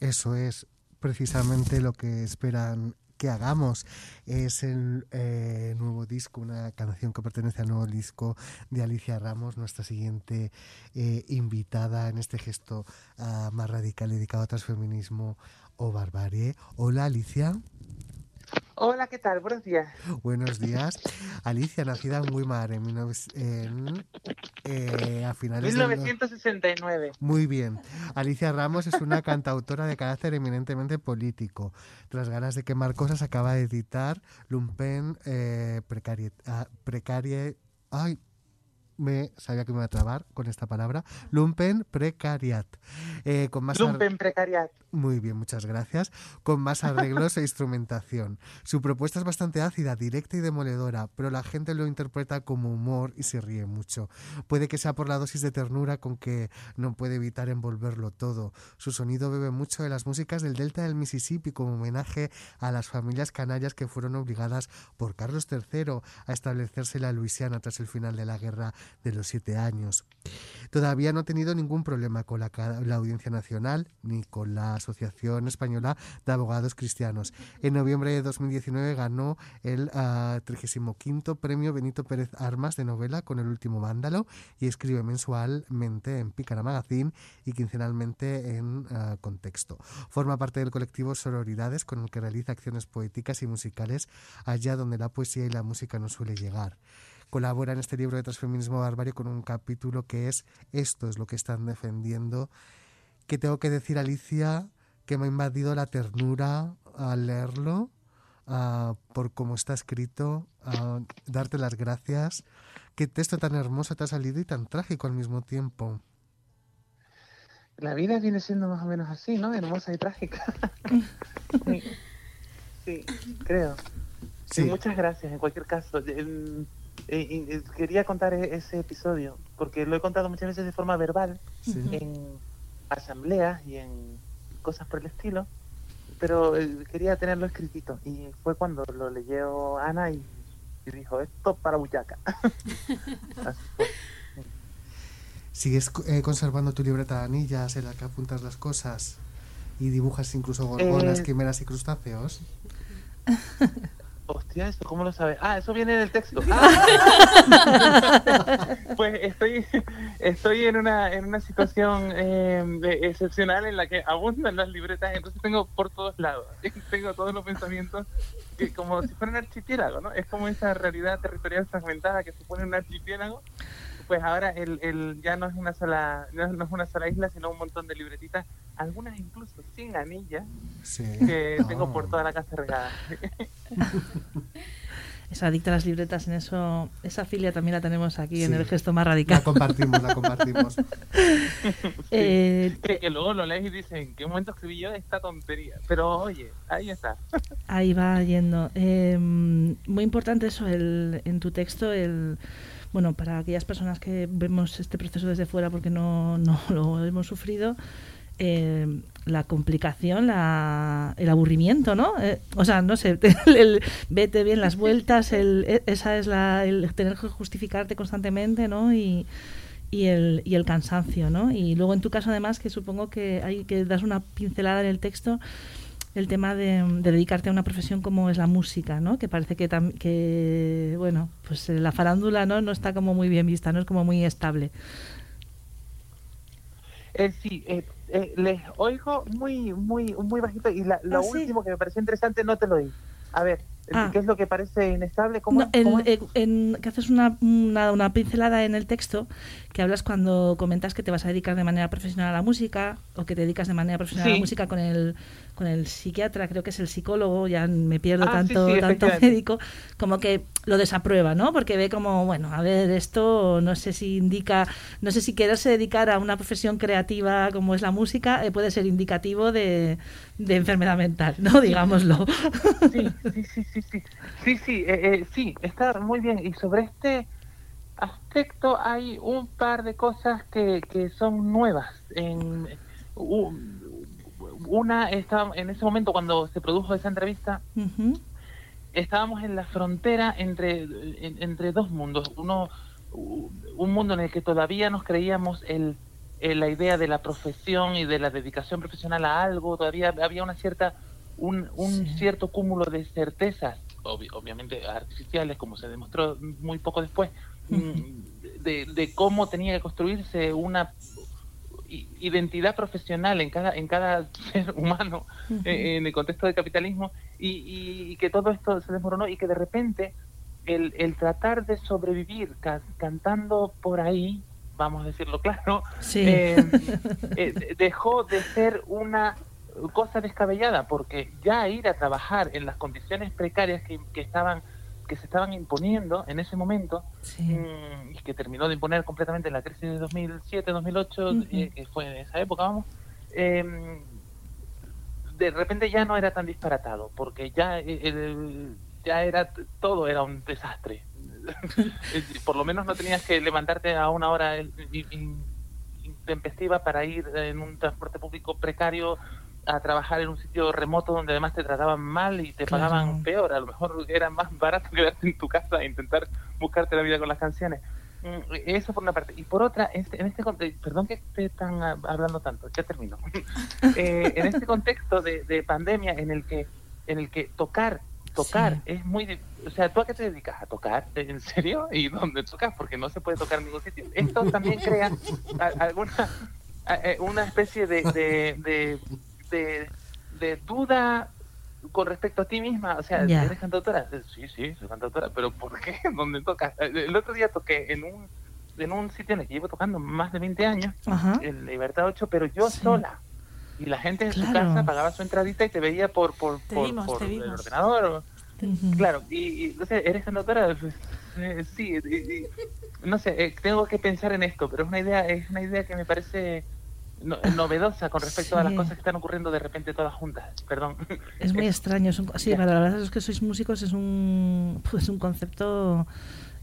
Eso es precisamente lo que esperan que hagamos. Es el eh, nuevo disco, una canción que pertenece al nuevo disco de Alicia Ramos, nuestra siguiente eh, invitada en este gesto uh, más radical dedicado a transfeminismo o barbarie. Hola Alicia. Hola, ¿qué tal? Buenos días. Buenos días. Alicia, nacida en Weimar en, en eh, a finales 1969. De... Muy bien. Alicia Ramos es una cantautora de carácter eminentemente político. Tras ganas de quemar cosas, acaba de editar Lumpen eh, Precarie... Uh, precarie ay, me sabía que me iba a trabar con esta palabra, lumpen precariat. Eh, con más lumpen precariat. Muy bien, muchas gracias. Con más arreglos e instrumentación. Su propuesta es bastante ácida, directa y demoledora, pero la gente lo interpreta como humor y se ríe mucho. Puede que sea por la dosis de ternura con que no puede evitar envolverlo todo. Su sonido bebe mucho de las músicas del delta del Mississippi como homenaje a las familias canarias que fueron obligadas por Carlos III a establecerse en la Luisiana tras el final de la guerra de los siete años. Todavía no ha tenido ningún problema con la, la, Audiencia Nacional ni con la Asociación Española de Abogados Cristianos. En noviembre de 2019 ganó el uh, 35 Premio Benito Pérez Armas de novela con El último vándalo y escribe mensualmente en Pícara Magazine y quincenalmente en uh, Contexto. Forma parte del colectivo Sororidades con el que realiza acciones poéticas y musicales allá donde la poesía y la música no suele llegar colabora en este libro de transfeminismo barbario con un capítulo que es esto es lo que están defendiendo que tengo que decir Alicia que me ha invadido la ternura al leerlo uh, por cómo está escrito uh, darte las gracias qué texto tan hermoso te ha salido y tan trágico al mismo tiempo la vida viene siendo más o menos así no hermosa y trágica sí. sí, creo sí. sí. muchas gracias en cualquier caso eh, eh, quería contar e-, ese episodio, porque lo he contado muchas veces de forma verbal, sí. en asambleas y en cosas por el estilo, pero eh, quería tenerlo escritito. Y fue cuando lo leyó Ana y, y dijo, esto para Buyaca. ¿Sigues eh, conservando tu libreta de anillas en la que apuntas las cosas y dibujas incluso gorgonas, quimeras y crustáceos? Hostia, ¿eso cómo lo sabes? Ah, eso viene del texto. pues estoy, estoy en una, en una situación eh, de- excepcional en la que abundan las libretas, entonces tengo por todos lados. tengo todos los pensamientos que como si fuera un archipiélago, ¿no? Es como esa realidad territorial fragmentada que supone un archipiélago. Pues ahora el, el ya no es una sola, no es, no es una sola isla, sino un montón de libretitas, algunas incluso sin anillas, Sí. que tengo por toda la casa regada. Es adicta a las libretas, en eso, esa filia también la tenemos aquí en el gesto más radical. La compartimos, la compartimos. Eh, que, que luego lo lees y dices, ¿en qué momento escribí yo esta tontería? Pero oye, ahí está. Ahí va yendo. Eh, muy importante eso, el, en tu texto, el bueno, para aquellas personas que vemos este proceso desde fuera porque no, no lo hemos sufrido, eh, la complicación, la, el aburrimiento, ¿no? Eh, o sea, no sé, vete bien las vueltas, el, e, esa es la, el tener que justificarte constantemente, ¿no? Y, el, y el cansancio, ¿no? Y luego en tu caso además que supongo que hay que das una pincelada en el texto el tema de, dedicarte a una profesión como es la música, ¿no? Que parece que, que bueno, pues la farándula no no está como muy bien vista, no es como muy estable. Eh, sí, eh, eh, les oigo muy muy muy bajito y la, lo Ah, último que me pareció interesante no te lo di. A ver, Ah. ¿qué es lo que parece inestable? ¿Cómo, No, en- cómo es? en- en- que haces una, una, una pincelada en el texto que hablas cuando comentas que te vas a dedicar de manera profesional a la música o que te dedicas de manera profesional a la música con el con el psiquiatra, creo que es el psicólogo, ya me pierdo Ah, tanto, sí, tanto médico, como que lo desaprueba, ¿no? Porque ve como, bueno, a ver, esto no sé si indica, no sé si quererse dedicar a una profesión creativa como es la música, eh, puede ser indicativo de, de enfermedad mental, ¿no? Digámoslo. Sí, sí, sí, sí, sí. Sí, eh, eh, sí, está muy bien. Y sobre este aspecto hay un par de cosas que, que son nuevas. En, una, está, en ese momento cuando se produjo esa entrevista, estábamos en la frontera entre, en- entre dos mundos. Uno, un mundo en el que todavía nos creíamos el, el- la idea de la profesión y de la dedicación profesional a algo, todavía había una cierta un, un cierto cúmulo de certezas, obvi- obviamente artificiales, como se demostró muy poco después, mm, de, de cómo tenía que construirse una identidad profesional en cada en cada ser humano eh, en el contexto del capitalismo y, y- y que todo esto se desmoronó y que de repente el, el tratar de sobrevivir ca- cantando por ahí vamos a decirlo claro Sí. eh, eh, de- dejó de ser una cosa descabellada porque ya ir a trabajar en las condiciones precarias que, que estaban que se estaban imponiendo en ese momento mm, y que terminó de imponer completamente la crisis de 2007 2008 Ujú. eh, que fue en esa época vamos eh, de repente ya no era tan disparatado porque ya eh, ya era todo era un desastre por lo menos no tenías que levantarte a una hora in- intempestiva para ir en un transporte público precario a trabajar en un sitio remoto donde además te trataban mal y te Claro. pagaban peor. A lo mejor era más barato quedarte en tu casa e intentar buscarte la vida con las canciones. Mm, Eso por una parte. Y por otra, este- en este contexto, perdón que esté tan ah, hablando tanto, ya termino. Eh, en este contexto de, de pandemia en el que en el que tocar tocar es muy o sea tú a qué te dedicas a tocar en serio y dónde tocas porque no se puede tocar en ningún sitio esto también crea a- alguna a- eh, una especie de de, de, de- de duda con respecto a ti misma o sea Ya. eres cantautora sí sí soy cantautora pero ¿por qué dónde tocas el otro día toqué en un en un sitio en el que llevo tocando más de 20 años Ajá. en Libertad 8 pero yo sola. Y la gente en su Claro. casa pagaba su entradita y te veía por por, Te por, vimos, por el ordenador o- claro y, y, entonces eres cantautora Pues, eh, sí y- y- no sé eh, tengo que pensar en esto pero es una idea es una idea que me parece no- novedosa con respecto a las cosas que están ocurriendo de repente todas juntas perdón Es muy extraño. Es un- sí, para la verdad es que sois músicos es un, pues un concepto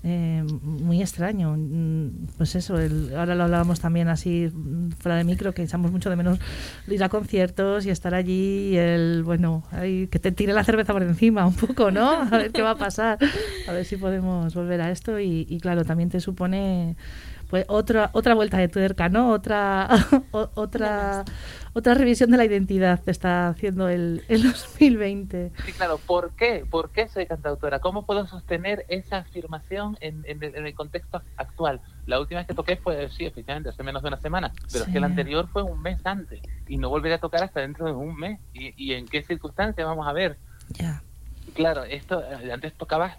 eh, muy extraño. Mm, Pues eso, el- ahora lo hablábamos también así mm, fuera de micro, que echamos mucho de menos ir a conciertos y estar allí y el, bueno, que te tire la cerveza por encima un poco, ¿no? A ver qué va a pasar. A ver si podemos volver a esto y, y claro, también te supone pues otra otra vuelta de tuerca, ¿no? Otra o- otra otra revisión de la identidad te está haciendo el, el 2020. Sí, claro. ¿Por qué? ¿Por qué soy cantautora? ¿Cómo puedo sostener esa afirmación en, en el, en el contexto actual? La última vez que toqué fue, sí, efectivamente, hace menos de una semana, pero es que la anterior fue un mes antes y no volveré a tocar hasta dentro de un mes. ¿Y, y en qué circunstancias? Vamos a ver. Ya. Claro, esto eh, antes tocabas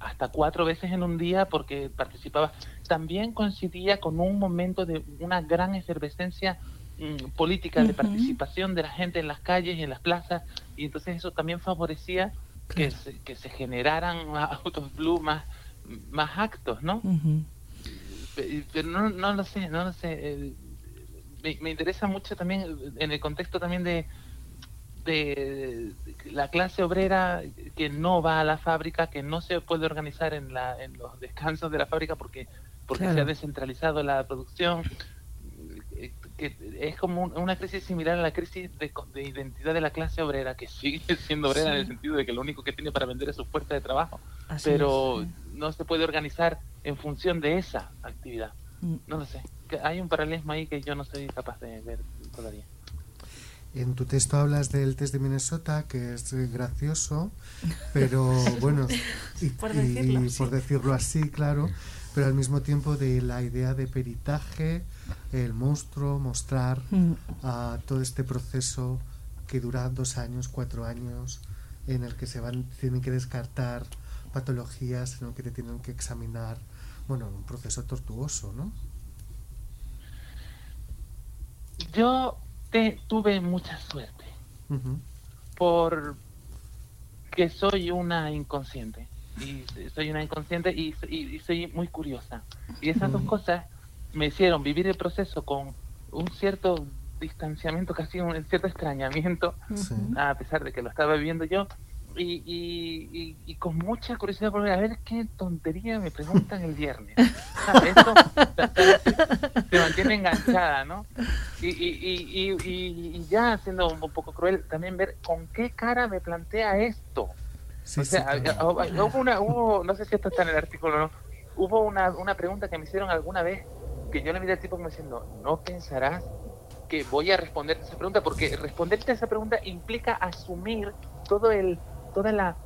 hasta cuatro veces en un día porque participaba. También coincidía con un momento de una gran efervescencia mm, política de participación de la gente en las calles y en las plazas y entonces eso también favorecía que, se, que se generaran más autos blue, más, más actos, ¿no? Pero no, no lo sé, no lo sé. eh, Me, me interesa mucho también eh, en el contexto también de, de la clase obrera que no va a la fábrica, que no se puede organizar en, la, en los descansos de la fábrica porque, porque se ha descentralizado la producción. Que es como un- una crisis similar a la crisis de, identidad de la clase obrera, que sigue siendo obrera en el sentido de que lo único que tiene para vender es su fuerza de trabajo, Así pero es, no se puede organizar en función de esa actividad. Mm. No lo sé, hay un paralelismo ahí que yo no soy capaz de ver todavía. En tu texto hablas del test de Minnesota, que es gracioso, pero bueno, y, Por decirlo y así. por decirlo así, claro, pero al mismo tiempo de la idea de peritaje, el monstruo, mostrar Mm. a todo este proceso que dura dos años, cuatro años, en el que se van, tienen que descartar patologías, en el que te tienen que examinar, bueno, un proceso tortuoso, ¿no? Yo te, tuve mucha suerte Ujú. por que soy una inconsciente y soy una inconsciente y, y- y soy muy curiosa y esas dos cosas me hicieron vivir el proceso con un cierto distanciamiento casi un cierto extrañamiento Sí. a pesar de que lo estaba viviendo yo y, y, y- y con mucha curiosidad por ver a ver qué tontería me preguntan el viernes. Se mantiene enganchada ¿no? y, y, y, y, y- y ya siendo un poco cruel también ver con qué cara me plantea esto. Sí, o sea, sí, claro. hubo- una, hubo, no sé si esto está en el artículo o no, hubo una, una pregunta que me hicieron alguna vez que yo le miré al tipo como diciendo, no pensarás que voy a responderte esa pregunta, porque responderte a esa pregunta implica asumir todo el, toda la,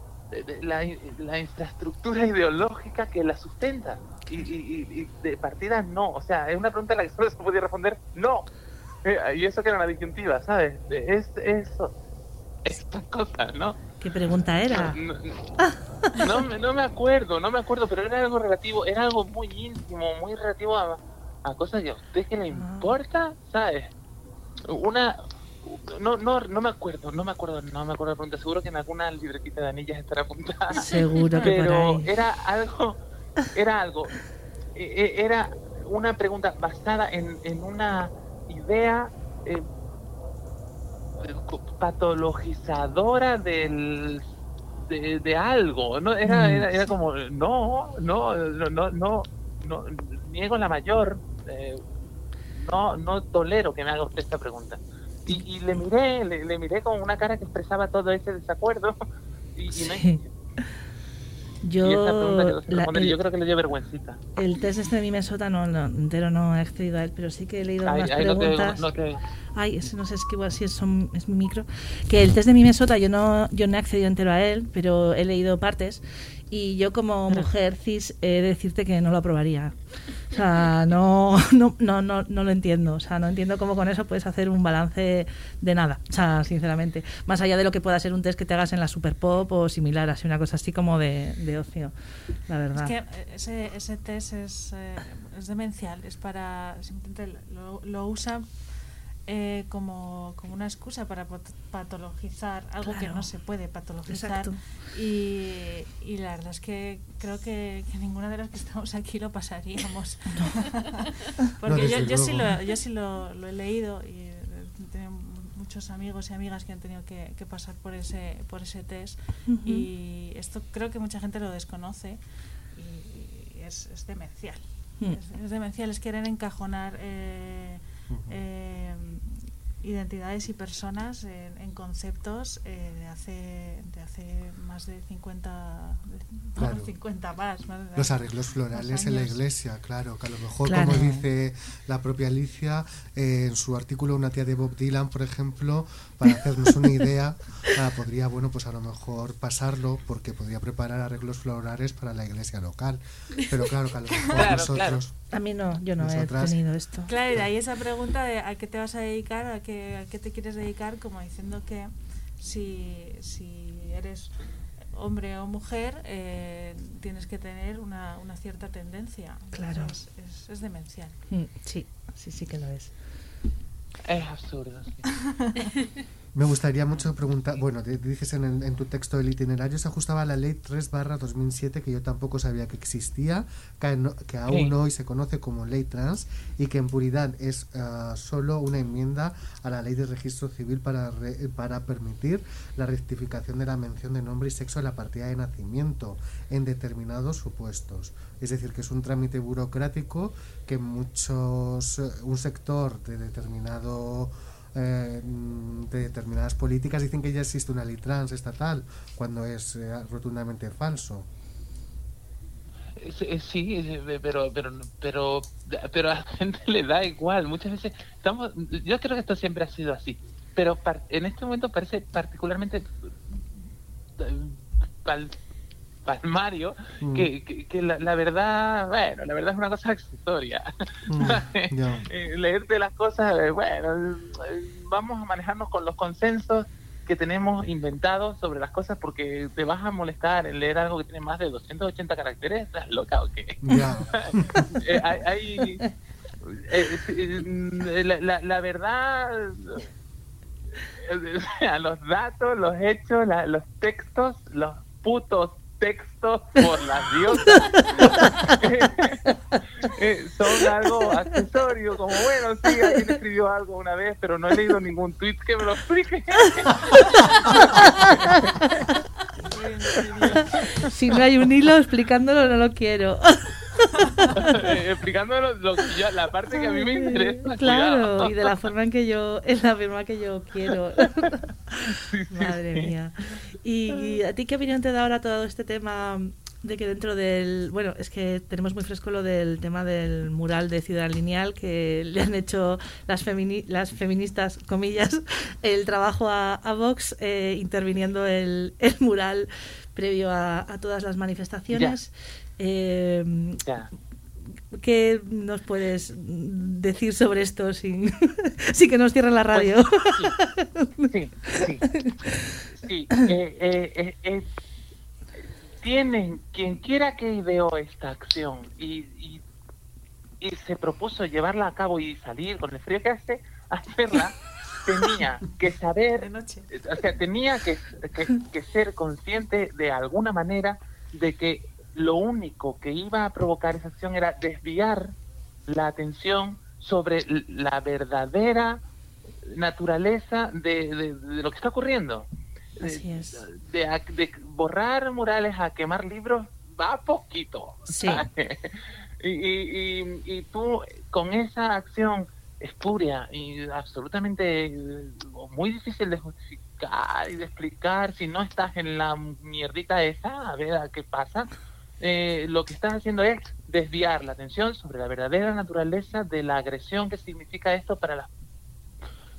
la, la infraestructura ideológica que la sustenta. Y, y- de partida no, o sea, es una pregunta a la que solo se podía responder no. Eh, y eso que era una disyuntiva, ¿sabes? Es eso, esta cosa, ¿no? ¿Qué pregunta era? No, no- no me, no me acuerdo, no me acuerdo, pero era algo relativo, era algo muy íntimo, muy relativo a, a cosas que a usted que le importa, ¿sabes? Una, no, no, no me acuerdo, no me acuerdo, no me acuerdo la pregunta, seguro que en alguna libretita de anillas estará apuntada. Seguro que pero era algo, era algo, eh, eh, era una pregunta basada en, en una idea eh, patologizadora del de, de algo no era, Mm. era era como no no no no no, no, niego la mayor eh, no no tolero que me haga usted esta pregunta y, y le miré le, le miré con una cara que expresaba todo ese desacuerdo y, y no Sí. y esa pregunta Yo, la- el, yo creo que le dio vergüencita el test este de Minnesota no, no, entero no he accedido a él, pero sí que he leído Ahí- unas no te- preguntas. no te- Ay, ese no sé, es que igual sí es, es mi micro. Que el test de Minnesota yo no, yo no he accedido entero a él, pero he leído partes. Y yo como mujer cis he de decirte que no lo aprobaría. O sea, no, no, no, no, no lo entiendo. O sea, no entiendo cómo con eso puedes hacer un balance de nada. O sea, sinceramente. Más allá de lo que pueda ser un test que te hagas en la Super Pop o similar, así una cosa así como de, de ocio. La verdad. Es que eh, ese, ese test es, eh, es demencial, es para. Simplemente lo, lo usan eh, como, como una excusa para pat- patologizar algo que no se puede patologizar. Y, y la verdad es que creo que, que ninguna de las que estamos aquí lo pasaríamos. Porque No, yo, yo sí, lo, yo sí lo, lo he leído y eh, tengo muchos amigos y amigas que han tenido que, que pasar por ese, por ese test. Y esto creo que mucha gente lo desconoce y es, es demencial. Mm. Es, es demencial, es querer encajonar eh, eh, identidades y personas en, en conceptos eh, de hace de hace más de 50 de- Claro. 50 más, más de- Los arreglos florales en la iglesia, claro, que a lo mejor, Claro. como dice la propia Alicia, eh, en su artículo Una tía de Bob Dylan, por ejemplo, para hacernos una idea, ah, podría, bueno, pues a lo mejor pasarlo, porque podría preparar arreglos florales para la iglesia local. Pero claro, que a lo mejor Claro, nosotros... A mí no, yo no Nosotras- he tenido esto. Claro, y de ahí esa pregunta de a qué te vas a dedicar, a qué, a qué te quieres dedicar, como diciendo que si, si eres hombre o mujer, eh, tienes que tener una, una cierta tendencia. Claro. Es, es, es demencial. Mm, Sí, sí, sí que lo es. es absurdo sí. Me gustaría mucho preguntar, bueno, te- dices en, el- en tu texto el itinerario se ajustaba a la ley 3 barra 2007 que yo tampoco sabía que existía, que, no- que aún Sí. hoy se conoce como ley trans y que en puridad es ah, solo una enmienda a la ley de registro civil para, re- para permitir la rectificación de la mención de nombre y sexo en la partida de nacimiento en determinados supuestos. Es decir, que es un trámite burocrático que muchos, eh, un sector de determinado eh, de determinadas políticas dicen que ya existe una ley trans estatal cuando es eh, rotundamente falso. Sí, eh, pero, pero, pero, pero a la gente le da igual. Muchas veces estamos, yo creo que esto siempre ha sido así, pero en este momento parece particularmente palmario Mm. que, que, que la, la verdad, bueno, la verdad es una cosa accesoria. Mm, ya. Eh, leerte las cosas, eh, bueno, eh, vamos a manejarnos con los consensos que tenemos inventados sobre las cosas porque te vas a molestar en leer algo que tiene más de 280 caracteres, ¿estás loca o qué? Eh, hay, eh, eh, mm, la, la- la verdad, los datos, los hechos, la- los textos, los putos textos por las diosas eh, son algo accesorio, como bueno, sí, alguien escribió algo una vez, pero no he leído ningún tweet que me lo explique. si no hay un hilo explicándolo, no lo quiero. Eh, explicando lo, lo que yo- la parte que a mí me interesa. Claro, y de la forma en que yo, en la forma que yo quiero. Madre mía. ¿Y a ti qué opinión te da ahora todo este tema de que dentro del, bueno, es que tenemos muy fresco lo del tema del mural de Ciudad Lineal que le han hecho las, femini- las feministas, comillas, el trabajo a, a Vox eh, interviniendo el, el mural previo a, a todas las manifestaciones. Eh. ¿Qué nos puedes decir sobre esto sin, sin que nos cierren la radio? Sí, sí. Sí, eh, eh, eh, eh, tienen, quien quiera que ideó esta acción y, y, y se propuso llevarla a cabo y salir con el frío que hace, hacerla, tenía que saber, o sea, tenía que, que, que ser consciente de alguna manera de que lo único que iba a provocar esa acción era desviar la atención sobre la verdadera naturaleza de, de- de lo que está ocurriendo. Así es. De, borrar murales a quemar libros va poquito. Sí. Y, y, y, y tú con esa acción espuria y absolutamente eh, muy difícil de justificar y de explicar si no estás en la mierdita esa, a ver a qué pasa, eh, lo que estás haciendo es desviar la atención sobre la verdadera naturaleza de la agresión que significa esto para las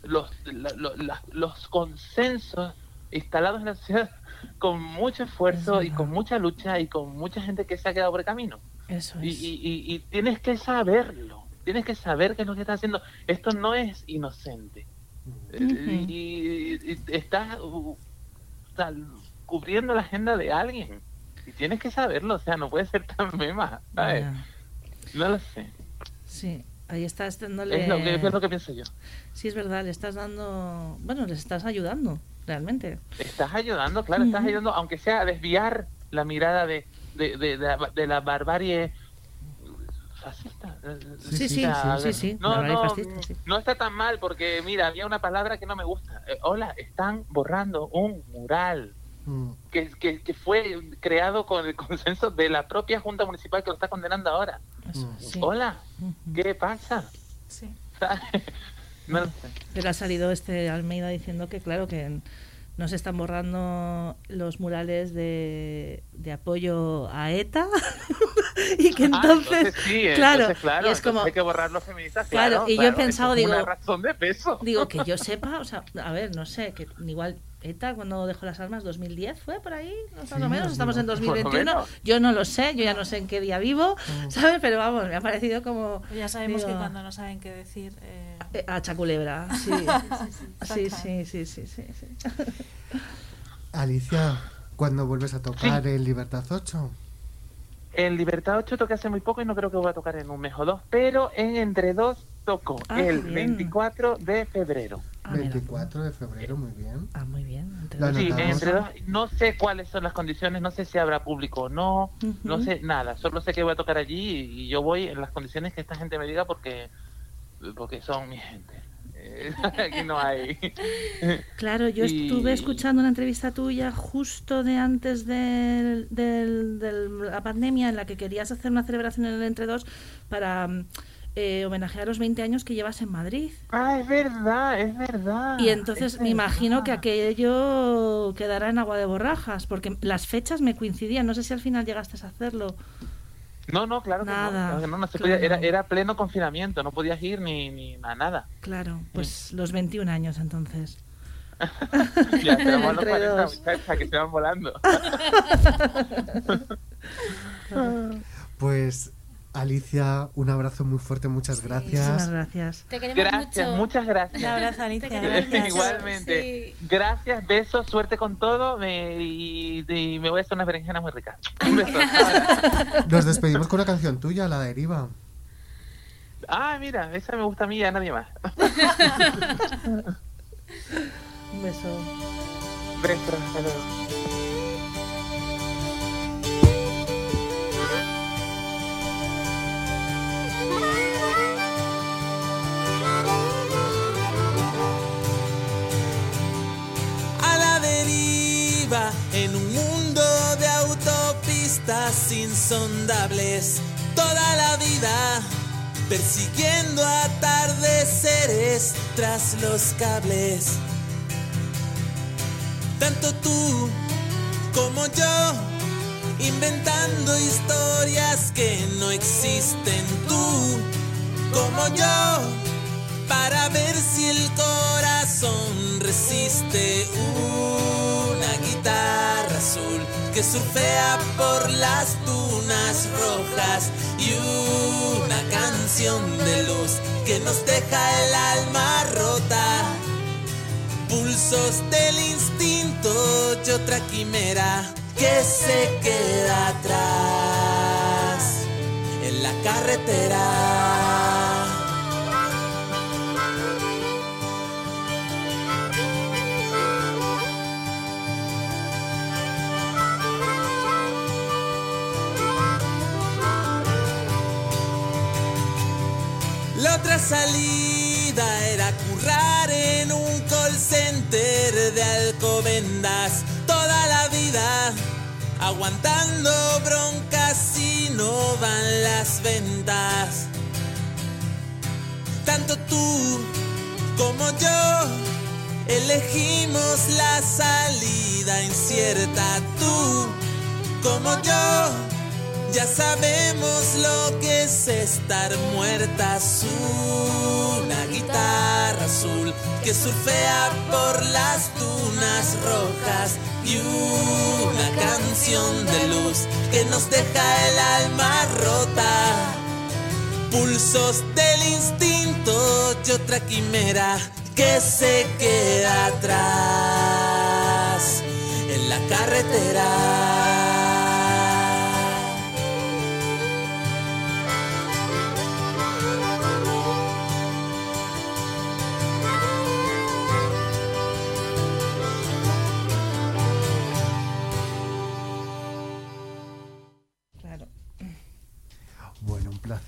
los, la- lo- la- los consensos instalados en la sociedad con mucho esfuerzo y con mucha lucha y con mucha gente que se ha quedado por el camino. Eso Y, es. y- y- y tienes que saberlo, tienes que saber qué es lo que estás haciendo. Esto no es inocente. Y, estás uh, cubriendo la agenda de alguien. Y tienes que saberlo, o sea, no puede ser tan mema, ¿sabes? No lo sé. Sí, ahí estás dándole... Es lo que, es lo que pienso yo. Sí, es verdad, le estás dando... Bueno, les estás ayudando, realmente. Estás ayudando, claro, estás ayudando, aunque sea a desviar la mirada de, de, de, de la, de la barbarie fascista. Sí, sí, sí, sí, sí, No, no, fascista, sí. no está tan mal porque, mira, había una palabra que no me gusta. Eh, hola, están borrando un mural Mm. que, que, que fue creado con el consenso de la propia Junta Municipal que lo está condenando ahora. Sí. Hola, ¿qué pasa? Sí. no lo sé. Pero ha salido este Almeida diciendo que, claro, que no se están borrando los murales de, de apoyo a ETA y que Ah, entonces, sí, claro, entonces, claro, y es entonces como, hay que borrar los feministas, Claro, claro. y yo he pensado, digo- una razón de peso. digo, que yo sepa, o sea, a ver, no sé, que igual ETA cuando dejó las armas, 2010 fue por ahí, más Sí, o menos, estamos en más o menos. 2021, menos. yo no lo sé, yo ya no sé en qué día vivo, ¿sabes? Pero vamos, me ha parecido como... Ya sabemos que cuando no saben qué decir. eh, eh, A Chaculebra, sí. Sí, sí, sí, sí, sí, sí. Alicia, ¿cuándo vuelves a tocar en Libertad 8? En Libertad 8 toqué hace muy poco y no creo que voy a tocar en un mes o dos, pero en Entre Dos toco Ah, el bien. 24 de febrero. Ah, mira. 24 de febrero, muy bien. Ah, muy bien. entre dos. Sí, anotamos. entre dos, no sé cuáles son las condiciones, no sé si habrá público o no, no sé nada, solo sé que voy a tocar allí y, y yo voy en las condiciones que esta gente me diga porque porque son mi gente. Eh, Aquí no hay. Claro, yo Y- estuve escuchando una entrevista tuya justo de antes de la pandemia en la que querías hacer una celebración en el Entre Dos para mm, eh, homenajear los 20 años que llevas en Madrid. Ah, es verdad, es verdad. Y entonces es me imagino verdad. que aquello quedará en agua de borrajas, porque las fechas me coincidían. No sé si al final llegaste a hacerlo. No, no, claro que no, Nada, que no, no se claro. podía, era, era pleno confinamiento, no podías ir ni, ni a nada. Claro, pues los 21 años entonces. Ya los Entre 40 dos. muchachas que se van volando. Pues Alicia, un abrazo muy fuerte, muchas gracias. Muchísimas gracias. Te queremos Gracias, mucho. muchas gracias. Un abrazo, Alicia. Mucho. Igualmente. Sí. Gracias, besos, suerte con todo me- y, y me voy a hacer unas berenjenas muy ricas. Un beso. Nos despedimos con una canción tuya, la deriva. ah, mira, esa me gusta a mí y a nadie más. Un beso. Besos, hasta luego. Insondables toda la vida persiguiendo atardeceres tras los cables. Tanto tú como yo inventando historias que no existen tú. Como yo para ver si el corazón resiste una guitarra azul que surfea por las dunas rojas y una canción de luz que nos deja el alma rota. Pulsos del instinto y otra quimera que se queda atrás en la carretera. Otra salida era currar en un call center de alcobendas toda la vida, aguantando broncas y no van las ventas. Tanto tú como yo elegimos la salida incierta, tú como yo. Ya sabemos lo que es estar muertas. Una guitarra azul que surfea por las dunas rojas y una canción de luz que nos deja el alma rota. Pulsos del instinto y otra quimera que se queda atrás en la carretera.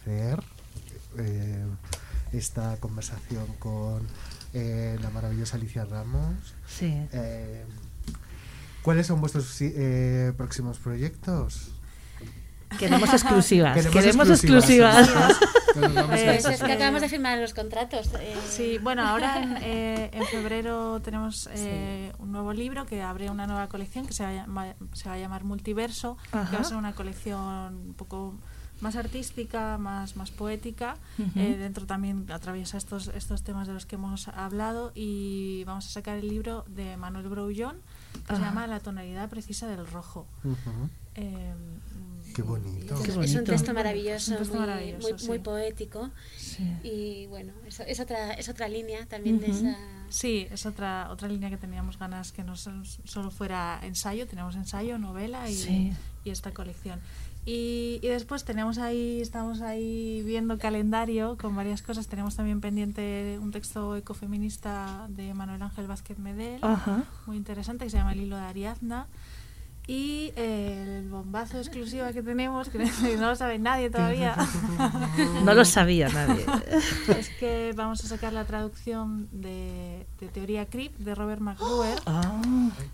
Placer eh, esta conversación con eh, la maravillosa Alicia Ramos. Sí. Eh, ¿Cuáles son vuestros eh, próximos proyectos? Queremos exclusivas. Queremos Queremos exclusivas. Pues es que acabamos de firmar los contratos. eh, Sí, bueno, ahora en, eh, en febrero tenemos eh, un nuevo libro que abre una nueva colección que se va a, llama- se va a llamar Multiverso, que va a ser una colección un poco más artística, más, más poética. Eh, dentro también atraviesa estos, estos temas de los que hemos hablado y vamos a sacar el libro de Manuel Brouillon que se Ah. llama La tonalidad precisa del rojo. Eh, Qué bonito. Qué Es un texto maravilloso, Un texto muy, maravilloso, muy, sí. muy poético. Sí. Y bueno, es, es otra, es otra línea también de esa. Sí, es otra otra línea que teníamos ganas que no sol- solo fuera ensayo, tenemos ensayo, novela y, Sí. y esta colección. Y, y, después tenemos ahí, estamos ahí viendo calendario con varias cosas. Tenemos también pendiente un texto ecofeminista de Manuel Ángel Vázquez Medel, Ajá. muy interesante, que se llama El hilo de Ariadna. Y el bombazo exclusivo que tenemos, que no lo sabe nadie todavía. No lo sabía nadie. es que vamos a sacar la traducción de, de Teoría Crip de Robert McGruer, Ah.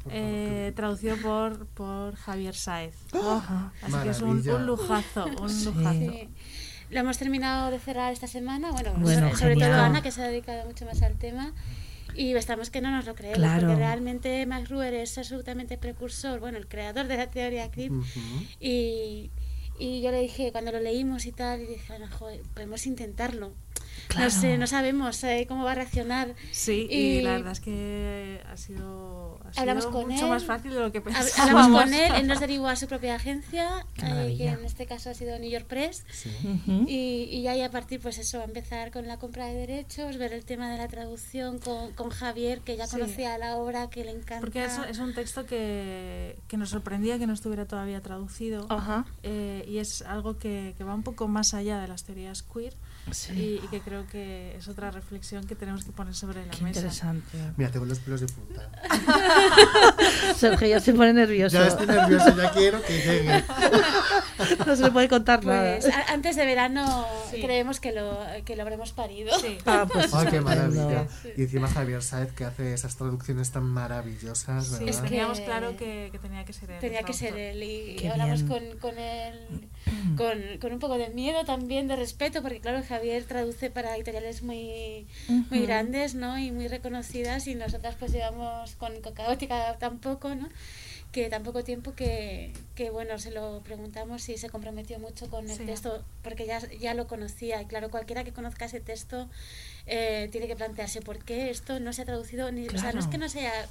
eh, traducido por, por Javier Saez. Ajá. Así que es un, un lujazo, un Sí. lujazo. Sí. Lo hemos terminado de cerrar esta semana, bueno, Bueno, sobre, sobre todo. Ana, que se ha dedicado mucho más al tema. Y estamos que no nos lo creemos, Claro. porque realmente Max Ruher es absolutamente precursor, bueno, el creador de la teoría CRIP. y, y yo le dije, cuando lo leímos y tal, y dije, "Ana, joder, podemos intentarlo. Claro. No sé, no sabemos eh, cómo va a reaccionar. Sí, y, la verdad es que ha sido, ha Hablamos sido con mucho él. más fácil de lo que pensábamos. Hablamos con él, él nos derivó a su propia agencia, eh, que en este caso ha sido New York Press. Ujú. Y, y ahí a partir, pues eso, a empezar con la compra de derechos, ver el tema de la traducción con, con Javier, que ya Sí. conocía la obra, que le encanta. Porque es, es un texto que, que nos sorprendía que no estuviera todavía traducido Ajá. eh, y es algo que, que va un poco más allá de las teorías queer Sí. y, y que creo que es otra reflexión que tenemos que poner sobre la Qué mesa. interesante. Mira, tengo los pelos de punta. Sergio ya se pone nervioso. Ya estoy nervioso, ya quiero que llegue. No se le puede contar Pues nada. a- antes de verano Sí. creemos que lo, que lo habremos parido. Sí. Ah, pues qué maravilla. Y encima Javier Saez que hace esas traducciones tan maravillosas, Sí, teníamos claro que, que tenía que ser él. Tenía que ser él y Qué hablamos con, con él con, con un poco de miedo también, de respeto, porque claro, Javier traduce para editoriales muy, muy grandes ¿no? y muy reconocidas y nosotras pues llevamos con, con Caótica tan poco, ¿no? que tan poco tiempo que, que, bueno, se lo preguntamos y se comprometió mucho con el Sí. texto porque ya, ya lo conocía y claro, cualquiera que conozca ese texto eh, tiene que plantearse por qué esto no se ha traducido, ni, o sea, no es que no se haya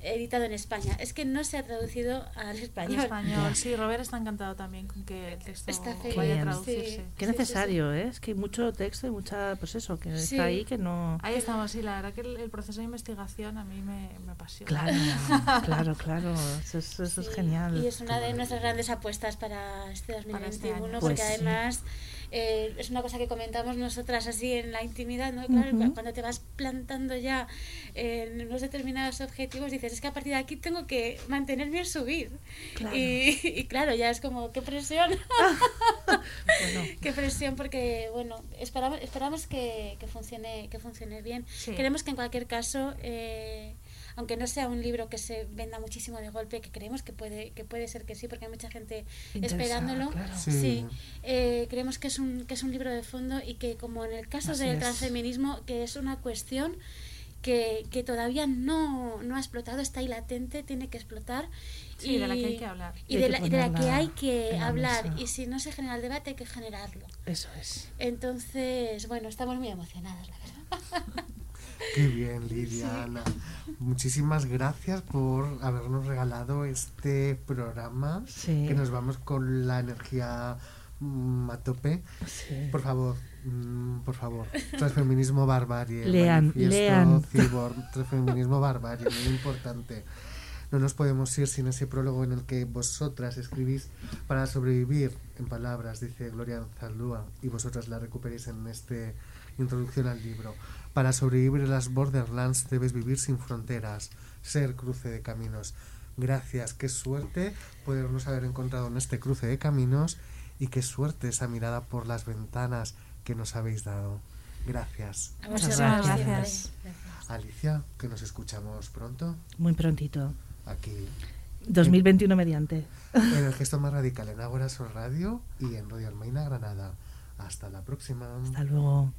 editado en España, es que no se ha traducido al En español. español, sí, Robert está encantado también con que el texto Está feliz, vaya a traducirse. sí. Qué necesario, ¿eh? Es que hay mucho texto y mucha, pues eso, que Sí. está ahí que no... Ahí estamos, sí, la verdad que el, el proceso de investigación a mí me, me apasiona. Claro, claro, claro. Eso, es- eso es genial. Y es una de nuestras grandes apuestas para este Para este 2021, año. porque Pues sí. además eh, es una cosa que comentamos nosotras así en la intimidad, ¿no? Claro, cuando te vas plantando ya en unos determinados objetivos, dices, es que a partir de aquí tengo que mantenerme al subir. Claro. Y, y claro, ya es como, qué presión. Bueno, Qué presión porque bueno esperamos esperamos que, que funcione que funcione bien Sí. queremos que en cualquier caso eh, aunque no sea un libro que se venda muchísimo de golpe que creemos que puede que puede ser que sí porque hay mucha gente esperándolo claro. Sí. sí, eh, creemos que es un que es un libro de fondo y que como en el caso Así del es. transfeminismo que es una cuestión que, que todavía no, no ha explotado, está ahí latente, tiene que explotar. Sí, de la que hay que hablar. Y Y de la, de la que hay que hablar. mesa. Y si no se genera el debate, hay que generarlo. eso es. Entonces, bueno, estamos muy emocionadas, la verdad. Qué bien, Lidia, Ana. Muchísimas gracias por habernos regalado este programa. Sí. Que nos vamos con la energía mm, a tope. Sí. Por favor, mm, por favor. Transfeminismo barbarie. Lean, lean. Cyborg, transfeminismo barbarie, muy importante. No nos podemos ir sin ese prólogo en el que vosotras escribís para sobrevivir, en palabras, dice Gloria Zaldúa, y vosotras la recuperéis en este introducción al libro. Para sobrevivir en las Borderlands debes vivir sin fronteras, ser cruce de caminos. Gracias, qué suerte podernos haber encontrado en este cruce de caminos y qué suerte esa mirada por las ventanas que nos habéis dado. Gracias. Muchas gracias. Gracias. Alicia, que nos escuchamos pronto Muy prontito. aquí 2021 mediante. en el gesto más radical en Ágora Sol Radio y en Radio Almaina Granada. Hasta la próxima. Hasta luego.